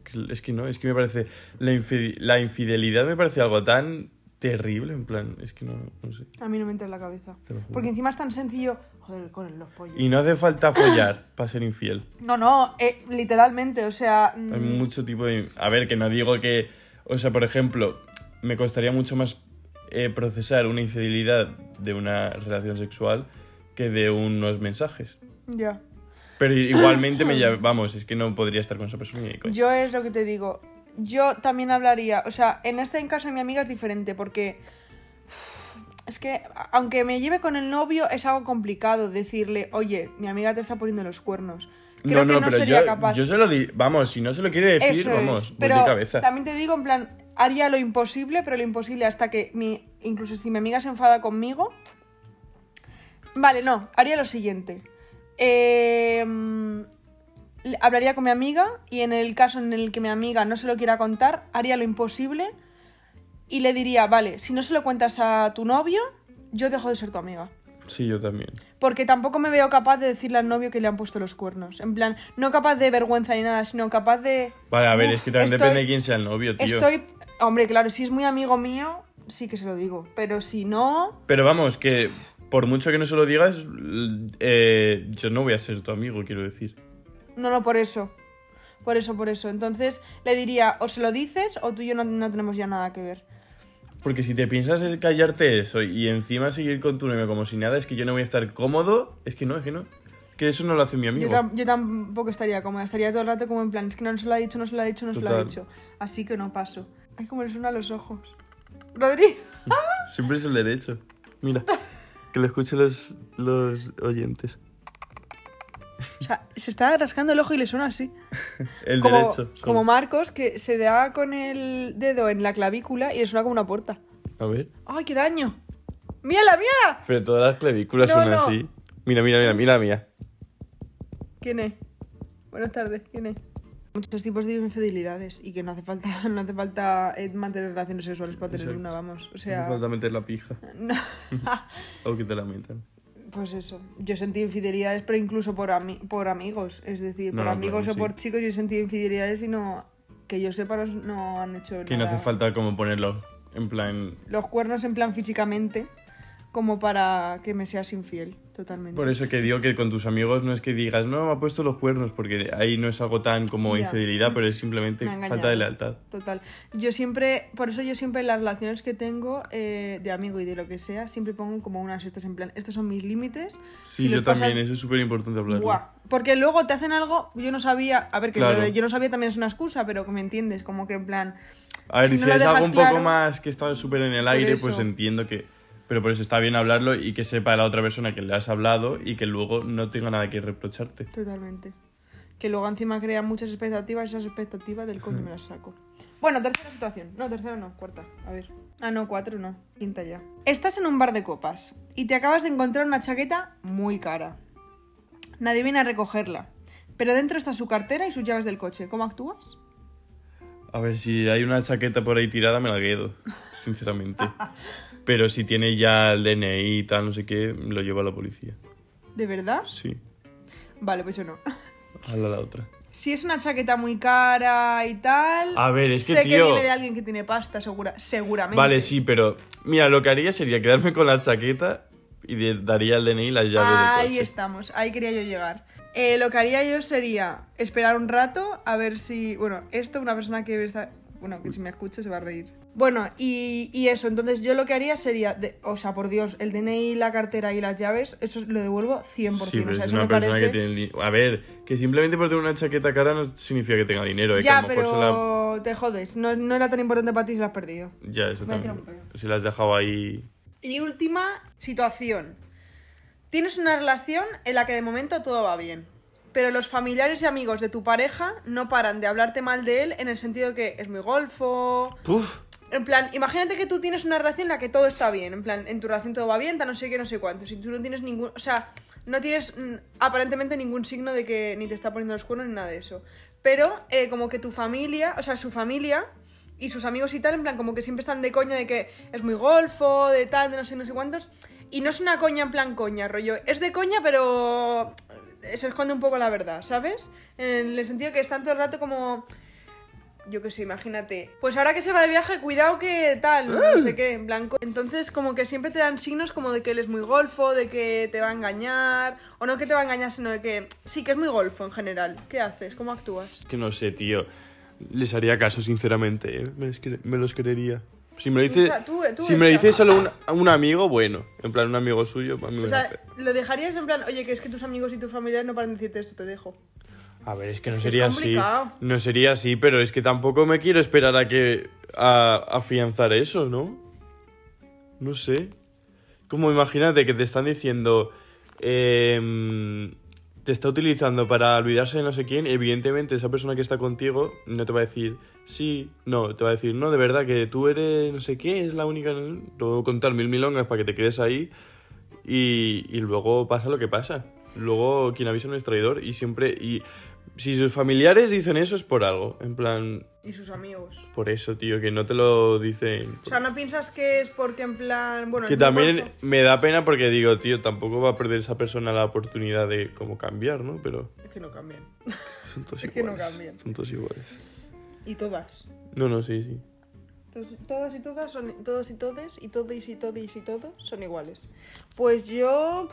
[SPEAKER 1] que- es que no, es que me parece... La, infi- la infidelidad me parece algo tan terrible, en plan, es que no, no sé.
[SPEAKER 2] A mí no me entra en la cabeza. Porque encima es tan sencillo. Joder, con los pollos.
[SPEAKER 1] Y no hace falta follar para ser infiel.
[SPEAKER 2] No, no, eh, literalmente, o sea. mm,
[SPEAKER 1] Hay mucho tipo de... A ver, que no digo que... O sea, por ejemplo, me costaría mucho más eh, procesar una infidelidad de una relación sexual que de unos mensajes.
[SPEAKER 2] Ya.
[SPEAKER 1] Pero igualmente me llama... Vamos, es que no podría estar con esa persona ni.
[SPEAKER 2] Yo es lo que te digo. Yo también hablaría. O sea, en este caso de mi amiga es diferente porque. Es que, aunque me lleve con el novio, es algo complicado decirle, oye, mi amiga te está poniendo los cuernos. Creo
[SPEAKER 1] no, no,
[SPEAKER 2] que no
[SPEAKER 1] pero
[SPEAKER 2] sería
[SPEAKER 1] yo,
[SPEAKER 2] capaz.
[SPEAKER 1] yo se lo di... Vamos, si no se lo quiere decir,
[SPEAKER 2] Eso
[SPEAKER 1] vamos,
[SPEAKER 2] es. Pero
[SPEAKER 1] de cabeza.
[SPEAKER 2] también te digo, en plan, haría lo imposible, pero lo imposible hasta que mi. Incluso si mi amiga se enfada conmigo. Vale, no, haría lo siguiente. Eh, le- hablaría con mi amiga y en el caso en el que mi amiga no se lo quiera contar, haría lo imposible y le diría, vale, si no se lo cuentas a tu novio, yo dejo de ser tu amiga.
[SPEAKER 1] Sí, yo también.
[SPEAKER 2] Porque tampoco me veo capaz de decirle al novio que le han puesto los cuernos. En plan, no capaz de vergüenza ni nada, sino capaz de...
[SPEAKER 1] Vale, a ver,
[SPEAKER 2] Uf,
[SPEAKER 1] es que también
[SPEAKER 2] estoy-
[SPEAKER 1] depende de quién sea el novio, tío.
[SPEAKER 2] Estoy... Hombre, claro, si es muy amigo mío, sí que se lo digo. Pero si no...
[SPEAKER 1] Pero vamos, que por mucho que no se lo digas, eh, yo no voy a ser tu amigo, quiero decir.
[SPEAKER 2] No, no, por eso. Por eso, por eso. Entonces le diría, o se lo dices o tú y yo no, no tenemos ya nada que ver.
[SPEAKER 1] Porque si te piensas es callarte eso y encima seguir con tu novio como si nada, es que yo no voy a estar cómodo. Es que no, es que no. Que eso no lo hace mi amigo.
[SPEAKER 2] Yo, tam- yo tampoco estaría cómoda. Estaría todo el rato como en plan, es que no se lo ha dicho, no se lo ha dicho, no se lo ha dicho. Así que no paso. Ay, como le suenan los ojos. Rodri.
[SPEAKER 1] Siempre es el derecho. Mira, que lo escuchen los, los oyentes.
[SPEAKER 2] O sea, se está rascando el ojo y le suena así.
[SPEAKER 1] El
[SPEAKER 2] como,
[SPEAKER 1] derecho.
[SPEAKER 2] como Marcos, que se da con el dedo en la clavícula y le suena como una puerta.
[SPEAKER 1] A ver.
[SPEAKER 2] ¡Ay, qué daño! ¡Mírala, mírala!
[SPEAKER 1] Pero todas las clavículas
[SPEAKER 2] No,
[SPEAKER 1] son
[SPEAKER 2] no.
[SPEAKER 1] así. Mira, mira, mira, mira la mía.
[SPEAKER 2] ¿Quién es? Buenas tardes, ¿quién es? Muchos tipos de infidelidades y que no hace falta, no hace falta eh, mantener relaciones sexuales para tener
[SPEAKER 1] Exacto.
[SPEAKER 2] una, vamos. O
[SPEAKER 1] No
[SPEAKER 2] sea,
[SPEAKER 1] hace falta meter la pija.
[SPEAKER 2] no.
[SPEAKER 1] O que te la metan.
[SPEAKER 2] Pues eso. Yo he sentido infidelidades, pero incluso por, ami- por amigos. Es decir,
[SPEAKER 1] No,
[SPEAKER 2] por
[SPEAKER 1] no,
[SPEAKER 2] amigos
[SPEAKER 1] claro,
[SPEAKER 2] o
[SPEAKER 1] sí.
[SPEAKER 2] por chicos yo he sentido infidelidades y no... Que yo sepa, no, no han hecho
[SPEAKER 1] Que no
[SPEAKER 2] nada.
[SPEAKER 1] hace falta como ponerlo en plan...
[SPEAKER 2] Los cuernos en plan físicamente, como para que me seas infiel, totalmente.
[SPEAKER 1] Por eso que digo que con tus amigos no es que digas, no, me ha puesto los cuernos, porque ahí no es algo tan como
[SPEAKER 2] Ya.
[SPEAKER 1] infidelidad, pero es simplemente falta de lealtad.
[SPEAKER 2] Total. Yo siempre, por eso yo siempre en las relaciones que tengo eh, de amigo y de lo que sea, siempre pongo como unas estas en plan, estos son mis límites.
[SPEAKER 1] Sí,
[SPEAKER 2] si
[SPEAKER 1] yo
[SPEAKER 2] pasas-
[SPEAKER 1] también, eso es súper importante hablarlo.
[SPEAKER 2] Buah. Porque luego te hacen algo, yo no sabía, a ver, que
[SPEAKER 1] Claro.
[SPEAKER 2] lo de yo no sabía también es una excusa, pero que me entiendes, como que en plan...
[SPEAKER 1] A ver,
[SPEAKER 2] si no
[SPEAKER 1] es algo un
[SPEAKER 2] claro-
[SPEAKER 1] poco más que está súper en el aire,
[SPEAKER 2] eso.
[SPEAKER 1] pues entiendo que... Pero por eso está bien hablarlo y que sepa la otra persona que le has hablado y que luego no tenga nada que reprocharte.
[SPEAKER 2] Totalmente. Que luego encima crean muchas expectativas, esas expectativas del coño me las saco. Bueno, tercera situación. No, tercera no, cuarta. A ver. Ah, no, cuatro no. Quinta ya. Estás en un bar de copas y te acabas de encontrar una chaqueta muy cara. Nadie viene a recogerla. Pero dentro está su cartera y sus llaves del coche. ¿Cómo actúas?
[SPEAKER 1] A ver, si hay una chaqueta por ahí tirada, me la quedo, sinceramente. Pero si tiene ya el DNI y tal, no sé qué, lo lleva a la policía.
[SPEAKER 2] ¿De verdad?
[SPEAKER 1] Sí.
[SPEAKER 2] Vale, pues yo no.
[SPEAKER 1] Hazla la otra.
[SPEAKER 2] Si es una chaqueta muy cara y tal.
[SPEAKER 1] A ver, es que,
[SPEAKER 2] sé que viene de alguien que tiene pasta, segura, seguramente.
[SPEAKER 1] Vale, sí, pero mira, lo que haría sería quedarme con la chaqueta y daría el DNI y las llaves del
[SPEAKER 2] Ahí
[SPEAKER 1] coche.
[SPEAKER 2] estamos, ahí quería yo llegar. Eh, lo que haría yo sería esperar un rato a ver si. Bueno, esto, una persona que está. Bueno, que si me escucha se va a reír. Bueno, y, y eso, entonces yo lo que haría sería. de- o sea, por Dios, el DNI, la cartera y las llaves, eso lo devuelvo 100%.
[SPEAKER 1] Sí, pero
[SPEAKER 2] o sea,
[SPEAKER 1] es
[SPEAKER 2] eso
[SPEAKER 1] una
[SPEAKER 2] me
[SPEAKER 1] persona
[SPEAKER 2] parece.
[SPEAKER 1] que tiene... li- A ver, que simplemente por tener una chaqueta cara no significa que tenga dinero, ¿eh? que
[SPEAKER 2] Ya,
[SPEAKER 1] a lo mejor
[SPEAKER 2] pero
[SPEAKER 1] se la...
[SPEAKER 2] te jodes. No, no era tan importante para ti si lo has perdido.
[SPEAKER 1] Ya, eso
[SPEAKER 2] Me
[SPEAKER 1] también. Si la has dejado ahí...
[SPEAKER 2] Y última situación. Tienes una relación en la que de momento todo va bien. Pero los familiares y amigos de tu pareja no paran de hablarte mal de él en el sentido que es muy golfo.
[SPEAKER 1] Puf,
[SPEAKER 2] En plan, imagínate que tú tienes una relación en la que todo está bien. En plan, en tu relación todo va bien, tal no sé qué, no sé cuánto. Si tú no tienes ningún. O sea, no tienes mm, aparentemente ningún signo de que ni te está poniendo los cuernos ni nada de eso. Pero eh, como que tu familia, o sea, su familia y sus amigos y tal, en plan, como que siempre están de coña de que es muy golfo, de tal, de no sé, no sé cuántos. Y no es una coña en plan coña, rollo. Es de coña, pero se esconde un poco la verdad, ¿sabes? En el sentido que están todo el rato como yo qué sé, imagínate. Pues ahora que se va de viaje, cuidado que tal, no sé qué, en blanco. Entonces, como que siempre te dan signos como de que él es muy golfo, de que te va a engañar. O no que te va a engañar, sino de que sí, que es muy golfo en general. ¿Qué haces? ¿Cómo actúas?
[SPEAKER 1] que no sé, tío. Les haría caso, sinceramente, ¿eh? me, los cre- me los creería. Si me lo dice,
[SPEAKER 2] tú- tú
[SPEAKER 1] si me lo dice solo un, un amigo, bueno. En plan, un amigo suyo, a mí me
[SPEAKER 2] O sea, lo dejarías en plan, oye, que es que tus amigos y tu familia no paran de decirte esto, te dejo.
[SPEAKER 1] A ver, es que no
[SPEAKER 2] Es que es
[SPEAKER 1] sería así. No sería así, pero es que tampoco me quiero esperar a que. a afianzar eso, ¿no? No sé. Como imagínate que te están diciendo. em, te está utilizando para olvidarse de no sé quién. Evidentemente, esa persona que está contigo no te va a decir sí, no, te va a decir no, de verdad que tú eres no sé qué, es la única. Te voy a contar mil milongas para que te quedes ahí. Y, y luego pasa lo que pasa. Luego quien avisa no es traidor y siempre... Y si sus familiares dicen eso es por algo. En plan,
[SPEAKER 2] Y sus amigos.
[SPEAKER 1] por eso, tío, que no te lo dicen...
[SPEAKER 2] O sea, ¿no piensas que es porque en plan, bueno...
[SPEAKER 1] Que también me da pena porque digo, tío, tampoco va a perder esa persona la oportunidad de como cambiar, ¿no? Pero
[SPEAKER 2] Es que no cambian.
[SPEAKER 1] son todos
[SPEAKER 2] Es que no
[SPEAKER 1] iguales.
[SPEAKER 2] cambian.
[SPEAKER 1] Son todos iguales.
[SPEAKER 2] Y todas.
[SPEAKER 1] No, no, sí, sí.
[SPEAKER 2] Todas y todas son todos y todes y todos y todos y todos son iguales. Pues yo,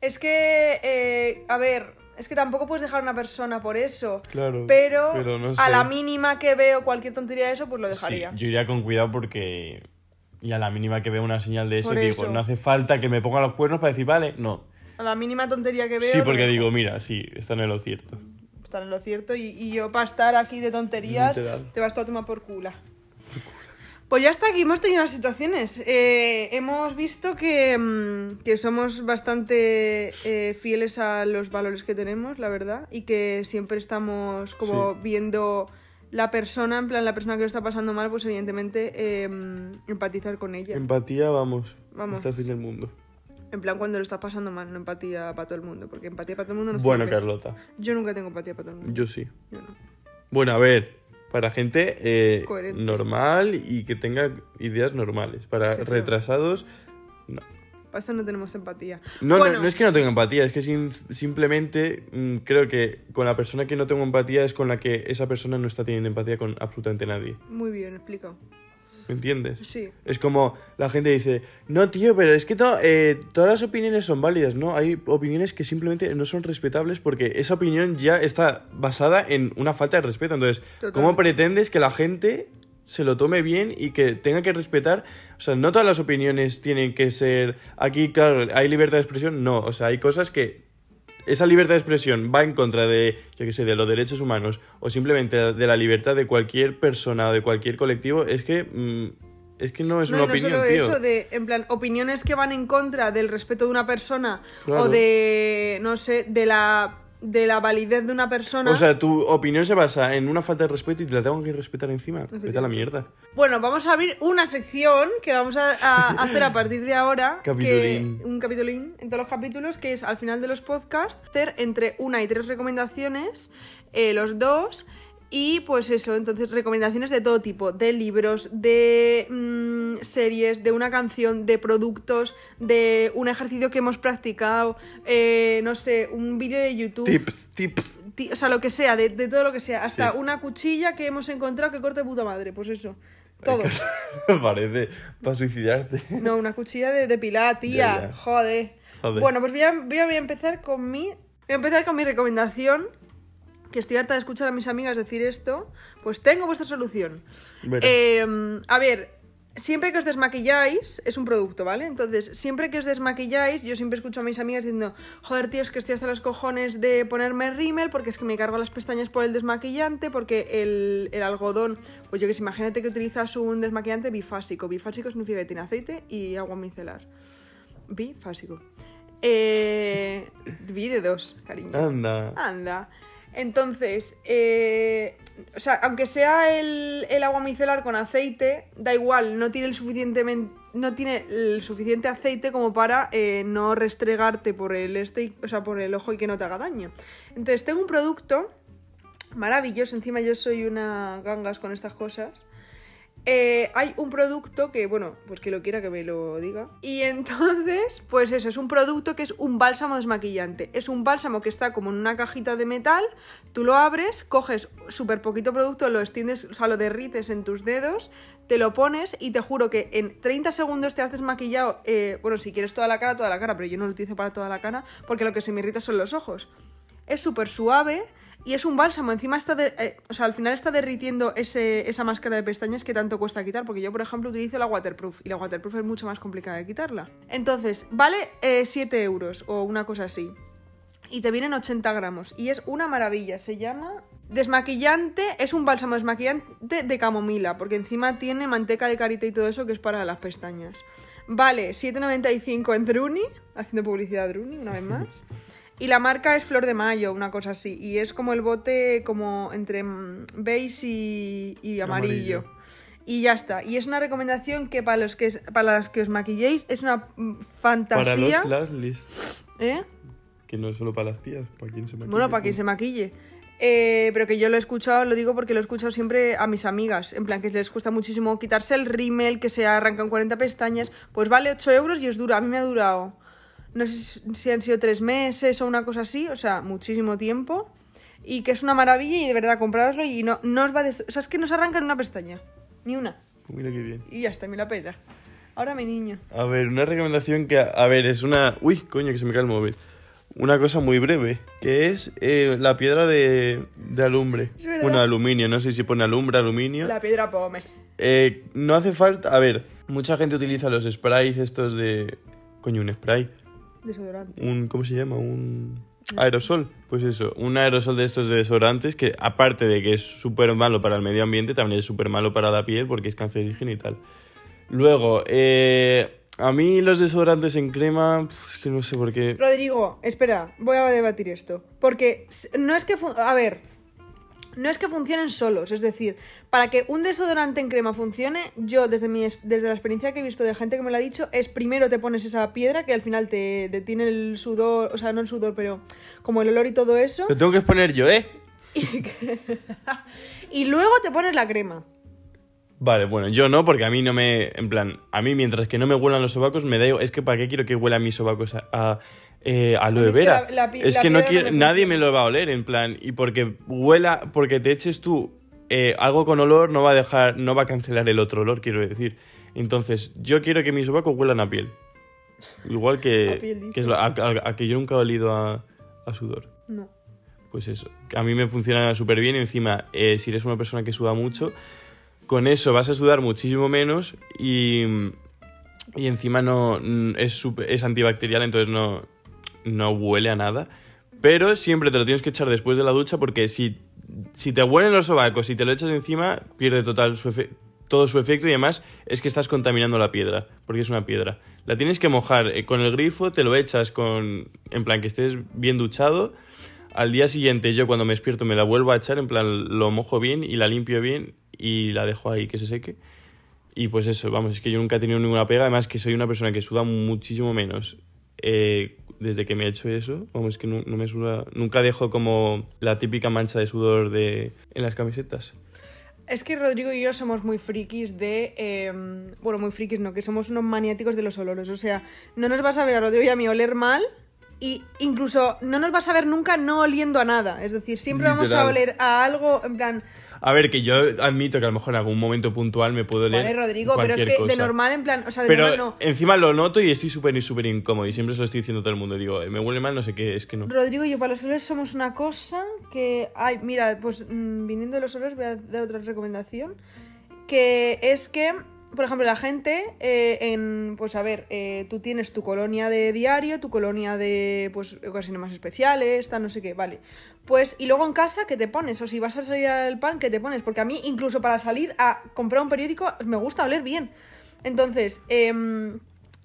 [SPEAKER 2] es que eh, a ver, es que tampoco puedes dejar a una persona por eso.
[SPEAKER 1] Claro.
[SPEAKER 2] Pero,
[SPEAKER 1] pero no
[SPEAKER 2] a la mínima que veo cualquier tontería de eso, pues lo dejaría.
[SPEAKER 1] Sí, yo iría con cuidado porque... Y a la mínima que vea una señal de eso, digo, no hace falta que me ponga los cuernos para decir, vale, no.
[SPEAKER 2] A la mínima tontería que veo.
[SPEAKER 1] Sí, porque
[SPEAKER 2] dejo.
[SPEAKER 1] digo, mira, sí, están en lo cierto.
[SPEAKER 2] Estar en lo cierto y, y yo para estar aquí de tonterías
[SPEAKER 1] Literal.
[SPEAKER 2] te vas todo a tomar por cula. Pues ya está, aquí hemos tenido las situaciones. Eh, hemos visto que, mm, que somos bastante eh, fieles a los valores que tenemos, la verdad, y que siempre estamos como
[SPEAKER 1] Sí.
[SPEAKER 2] viendo la persona, en plan la persona que lo está pasando mal, pues evidentemente eh, empatizar con ella.
[SPEAKER 1] Empatía, vamos.
[SPEAKER 2] Vamos.
[SPEAKER 1] Hasta el fin del mundo.
[SPEAKER 2] En plan cuando lo está pasando mal, no empatía para todo el mundo, porque empatía para todo el mundo no
[SPEAKER 1] bueno,
[SPEAKER 2] sirve.
[SPEAKER 1] Carlota.
[SPEAKER 2] Yo nunca tengo empatía para todo el mundo.
[SPEAKER 1] Yo sí.
[SPEAKER 2] Yo no.
[SPEAKER 1] Bueno, a ver. Para gente eh, normal y que tenga ideas normales. Para retrasados, no.
[SPEAKER 2] Para eso no tenemos empatía.
[SPEAKER 1] No, no-
[SPEAKER 2] Bueno,
[SPEAKER 1] no, es que no tenga empatía, es que sim- simplemente mm, creo que con la persona que no tengo empatía es con la que esa persona no está teniendo empatía con absolutamente nadie.
[SPEAKER 2] Muy bien, explico.
[SPEAKER 1] ¿Me entiendes?
[SPEAKER 2] Sí.
[SPEAKER 1] Es como la gente dice, no, tío, pero es que to- eh, todas las opiniones son válidas, ¿no? Hay opiniones que simplemente no son respetables porque esa opinión ya está basada en una falta de respeto. Entonces, ¿cómo pretendes que la gente se lo tome bien y que tenga que respetar? O sea, no todas las opiniones tienen que ser... Aquí, claro, hay libertad de expresión, no. O sea, hay cosas que esa libertad de expresión va en contra de, yo qué sé, de los derechos humanos o simplemente de la libertad de cualquier persona o de cualquier colectivo, es que mm, es que no es
[SPEAKER 2] no,
[SPEAKER 1] una
[SPEAKER 2] no
[SPEAKER 1] opinión,
[SPEAKER 2] solo
[SPEAKER 1] tío.
[SPEAKER 2] eso, de, en plan, opiniones que van en contra del respeto de una persona
[SPEAKER 1] Claro.
[SPEAKER 2] o de, no sé, de la, de la validez de una persona.
[SPEAKER 1] O sea, tu opinión se basa en una falta de respeto y te la tengo que respetar encima. Vete a la mierda.
[SPEAKER 2] Bueno, vamos a abrir una sección que vamos a, a hacer a partir de ahora. que-
[SPEAKER 1] Capitulín.
[SPEAKER 2] un capitulín en todos los capítulos, que es al final de los podcasts, hacer entre una y tres recomendaciones, eh, los dos, Y pues eso, entonces recomendaciones de todo tipo, de libros, de mm, series, de una canción, de productos, de un ejercicio que hemos practicado, eh, no sé, un vídeo de YouTube.
[SPEAKER 1] Tips, tips.
[SPEAKER 2] Ti- O sea, lo que sea, de, de todo lo que sea. Hasta
[SPEAKER 1] Sí.
[SPEAKER 2] una cuchilla que hemos encontrado que corte puta madre, pues eso. Todo.
[SPEAKER 1] Parece para suicidarte.
[SPEAKER 2] No, una cuchilla de depilar, tía.
[SPEAKER 1] Ya, ya.
[SPEAKER 2] Joder.
[SPEAKER 1] Joder.
[SPEAKER 2] Bueno, pues voy a- voy a empezar con mi. Voy a empezar con mi recomendación. Que estoy harta de escuchar a mis amigas decir esto. Pues tengo vuestra solución. Eh, a ver, siempre que os desmaquilláis, es un producto, ¿vale? Entonces, siempre que os desmaquilláis, yo siempre escucho a mis amigas diciendo, joder, tío, es que estoy hasta los cojones de ponerme rímel porque es que me cargo las pestañas por el desmaquillante, porque el, el algodón, pues yo que sé, imagínate que utilizas un desmaquillante bifásico. Bifásico significa que tiene aceite y agua micelar. Bifásico. Eh, vi de dos, cariño.
[SPEAKER 1] Anda.
[SPEAKER 2] Anda. Entonces, eh, o sea, aunque sea el, el agua micelar con aceite, da igual, no tiene el suficientemente no tiene suficiente aceite como para eh, no restregarte por el este, o sea, por el ojo y que no te haga daño. Entonces, tengo un producto maravilloso, encima yo soy una gangas con estas cosas. Eh, hay un producto que, bueno, pues que lo quiera que me lo diga. Y entonces, pues eso, es un producto que es un bálsamo desmaquillante. Es un bálsamo que está como en una cajita de metal, tú lo abres, coges súper poquito producto, lo extiendes, o sea, lo derrites en tus dedos, te lo pones y te juro que en 30 segundos te has desmaquillado, eh, bueno, si quieres toda la cara, toda la cara, pero yo no lo utilizo para toda la cara porque lo que se me irrita son los ojos es súper suave y es un bálsamo. Encima está, de- eh, o sea, al final está derritiendo ese, esa máscara de pestañas que tanto cuesta quitar, porque yo, por ejemplo, utilizo la waterproof y la waterproof es mucho más complicada de quitarla. Entonces, vale eh, 7 euros o una cosa así. Y te vienen 80 gramos. Y es una maravilla. Se llama desmaquillante. Es un bálsamo desmaquillante de camomila. Porque encima tiene manteca de karité y todo eso que es para las pestañas. Vale, 7,95 en Druni. Haciendo publicidad a Druni una vez más. Y la marca es Flor de Mayo, una cosa así. Y es como el bote como entre mm, beige y, y amarillo.
[SPEAKER 1] Amarillo.
[SPEAKER 2] Y ya está. Y es una recomendación que para los que, para los que os maquilléis es una mm,
[SPEAKER 1] Para
[SPEAKER 2] fantasía.
[SPEAKER 1] los las lis.
[SPEAKER 2] ¿Eh?
[SPEAKER 1] Que no es solo para las tías, para quien se maquilla.
[SPEAKER 2] Bueno, para quien se maquille. Eh, pero que yo lo he escuchado, lo digo porque lo he escuchado siempre a mis amigas. En plan, que les cuesta muchísimo quitarse el rímel, que se arrancan 40 pestañas. Pues vale 8 euros y os dura. A mí me ha durado, no sé si- han sido 3 meses o una cosa así, o sea, muchísimo tiempo. Y que es una maravilla y de verdad, comprároslo y no, no os va a... O sea, es que no se arranca en una pestaña. Ni una.
[SPEAKER 1] Mira qué bien.
[SPEAKER 2] Y ya está, me la pena. Ahora mi niño.
[SPEAKER 1] A ver, una recomendación que, a ver, es una... Uy, coño, que se me cae el móvil. Una cosa muy breve, que es eh, la piedra de, de alumbre.
[SPEAKER 2] Es.
[SPEAKER 1] Bueno, aluminio, no sé si pone alumbre, aluminio.
[SPEAKER 2] La piedra pome.
[SPEAKER 1] Eh, no hace falta... A ver, mucha gente utiliza los sprays estos de... Coño, un spray.
[SPEAKER 2] Desodorante.
[SPEAKER 1] Un... ¿Cómo se llama? Un... Aerosol. Pues eso, un aerosol de estos de desodorantes que aparte de que es súper malo para el medio ambiente, también es súper malo para la piel porque es cancerígeno y tal. Luego, eh, a mí los desodorantes en crema, es que no sé por qué.
[SPEAKER 2] Rodrigo, espera, voy a debatir esto. Porque no es que... A ver, no es que funcionen solos. Es decir, para que un desodorante en crema funcione, yo desde, mi, es- desde la experiencia que he visto de gente que me lo ha dicho, es primero te pones esa piedra que al final te detiene el sudor, o sea, no el sudor, pero como el olor y todo eso.
[SPEAKER 1] Lo tengo que exponer yo, ¿eh?
[SPEAKER 2] Y luego te pones la crema.
[SPEAKER 1] Vale, bueno, yo no, porque a mí no me. En plan, a mí mientras que no me huelan los sobacos, me da. Es que ¿para qué quiero que huela mis sobacos a, a, eh, aloe
[SPEAKER 2] Es que
[SPEAKER 1] vera?
[SPEAKER 2] la- la pi-
[SPEAKER 1] es
[SPEAKER 2] la
[SPEAKER 1] que no quiero.
[SPEAKER 2] no
[SPEAKER 1] nadie me lo va a oler, en plan. Y porque huela. Porque te eches tú eh, algo con olor, no va a dejar. No va a cancelar el otro olor, quiero decir. Entonces, yo quiero que mis sobacos huelan a piel. Igual que.
[SPEAKER 2] piel,
[SPEAKER 1] que es a, a- a que yo nunca he olido a, a sudor.
[SPEAKER 2] No.
[SPEAKER 1] Pues eso, a mí me funciona súper bien y encima, eh, si eres una persona que suda mucho, con eso vas a sudar muchísimo menos y, y encima no es, supe- es antibacterial, entonces no, no huele a nada. Pero siempre te lo tienes que echar después de la ducha porque si, si te huelen los sobacos y te lo echas encima, pierde total todo su efecto y además es que estás contaminando la piedra, porque es una piedra. La tienes que mojar eh, con el grifo, te lo echas con, en plan que estés bien duchado. Al día siguiente yo cuando me despierto me la vuelvo a echar, en plan lo mojo bien y la limpio bien y la dejo ahí que se seque. Y pues eso, vamos, es que yo nunca he tenido ninguna pega, además que soy una persona que suda muchísimo menos eh, desde que me he hecho eso, vamos, que no, no me suda, nunca dejo como la típica mancha de sudor de, en las camisetas.
[SPEAKER 2] Es que Rodrigo y yo somos muy frikis de... eh, bueno, muy frikis, no, que somos unos maniáticos de los olores. O sea, no nos vas a ver a Rodrigo y a mí oler mal y incluso no nos vas a ver nunca no oliendo a nada. Es decir, siempre vamos a oler a algo, en plan...
[SPEAKER 1] A ver, que yo admito que a lo mejor en algún momento puntual me puedo leer
[SPEAKER 2] Vale, Rodrigo, pero es que de
[SPEAKER 1] cosa.
[SPEAKER 2] normal, en plan... O sea, de
[SPEAKER 1] Pero
[SPEAKER 2] normal no.
[SPEAKER 1] encima lo noto y estoy súper súper incómodo y siempre se lo estoy diciendo a todo el mundo. Digo, "Eh, me huele mal, no sé qué, es que no.
[SPEAKER 2] Rodrigo y yo para los olores somos una cosa que... Ay, mira, pues mm, viniendo de los olores voy a dar otra recomendación. Que es que, por ejemplo, la gente, eh, en, pues a ver, eh, tú tienes tu colonia de diario, tu colonia de pues ocasiones más especiales, tal, no sé qué, vale. Pues, y luego en casa, ¿qué te pones? O si vas a salir al pan, ¿qué te pones? Porque a mí, incluso para salir a comprar un periódico, me gusta oler bien. Entonces, em,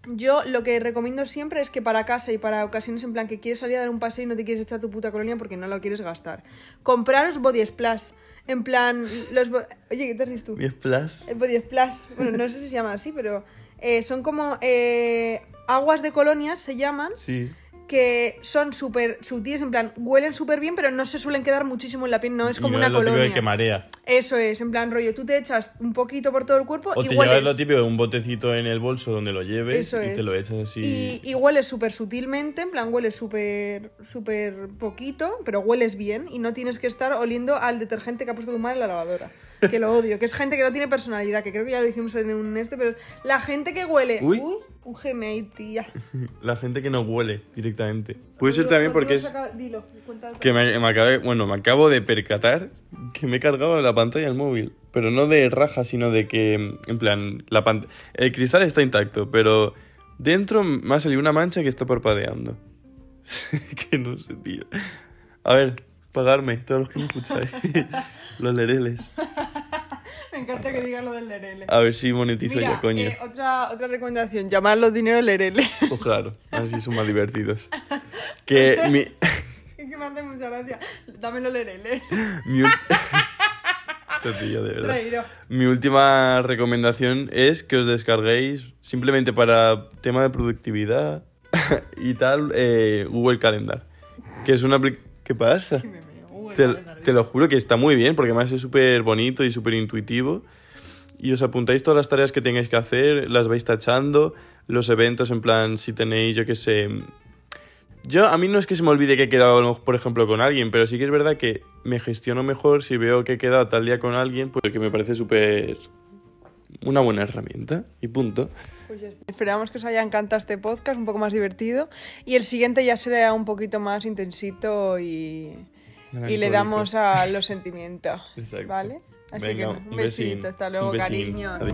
[SPEAKER 2] yo lo que recomiendo siempre es que para casa y para ocasiones en plan que quieres salir a dar un paseo y no te quieres echar tu puta colonia porque no lo quieres gastar. Compraros body splash. En plan, los... Oye, ¿qué te ríes tú?
[SPEAKER 1] Mi splash.
[SPEAKER 2] El body splash. Bueno, no sé si se llama así, pero eh, son como eh, aguas de colonias, se llaman,
[SPEAKER 1] Sí.
[SPEAKER 2] Que son súper sutiles, en plan, huelen súper bien, pero no se suelen quedar muchísimo en la piel, no es como
[SPEAKER 1] no
[SPEAKER 2] una
[SPEAKER 1] es lo
[SPEAKER 2] colonia.
[SPEAKER 1] que marea.
[SPEAKER 2] Eso es, en plan, rollo, tú te echas un poquito por todo el cuerpo
[SPEAKER 1] O
[SPEAKER 2] y
[SPEAKER 1] te
[SPEAKER 2] hueles.
[SPEAKER 1] llevas lo típico de un botecito en el bolso donde lo lleves
[SPEAKER 2] Eso
[SPEAKER 1] y
[SPEAKER 2] es.
[SPEAKER 1] te lo echas así.
[SPEAKER 2] Y, y hueles súper sutilmente, en plan hueles súper súper poquito, pero hueles bien y no tienes que estar oliendo al detergente que ha puesto tu madre en la lavadora. Que lo odio, que es gente que no tiene personalidad, que creo que ya lo dijimos en un este, pero la gente que huele...
[SPEAKER 1] Uy.
[SPEAKER 2] un Gmail, tía.
[SPEAKER 1] La gente que no huele directamente. Puede ser también porque es
[SPEAKER 2] Dilo,
[SPEAKER 1] que me, me acabé- bueno, me acabo de percatar que me he cargado la pantalla del móvil. Pero no de raja, sino de que, en plan, la pan- el cristal está intacto, pero dentro me ha salido una mancha que está parpadeando. que no sé, tío. A ver, pagarme, todos los que me escucháis. los lereles.
[SPEAKER 2] Me encanta que digas lo del lerele.
[SPEAKER 1] A ver si monetizo
[SPEAKER 2] Mira,
[SPEAKER 1] ya, coño.
[SPEAKER 2] eh, otra, otra recomendación, llamar los dineros lerele.
[SPEAKER 1] Pues claro, así son más divertidos. Que mi...
[SPEAKER 2] es que me hace mucha gracia. Dámelo lerele.
[SPEAKER 1] mi ul- Este tío, de verdad. Mi última recomendación es que os descarguéis simplemente para tema de productividad y tal eh, Google Calendar. Que es una apli- ¿Qué pasa? Te, te lo juro que está muy bien porque además es súper bonito y súper intuitivo. Y os apuntáis todas las tareas que tengáis que hacer, las vais tachando, los eventos en plan si tenéis, yo qué sé... Yo, a mí no es que se me olvide que he quedado, por ejemplo, con alguien, pero sí que es verdad que me gestiono mejor si veo que he quedado tal día con alguien, pues que me parece súper... una buena herramienta y punto.
[SPEAKER 2] Pues ya está. Esperamos que os haya encantado este podcast, un poco más divertido. Y el siguiente ya será un poquito más intensito y, y le damos a los sentimientos.
[SPEAKER 1] Exacto.
[SPEAKER 2] ¿Vale? Así
[SPEAKER 1] Venga,
[SPEAKER 2] que un besito, hasta luego, cariño.
[SPEAKER 1] Adiós.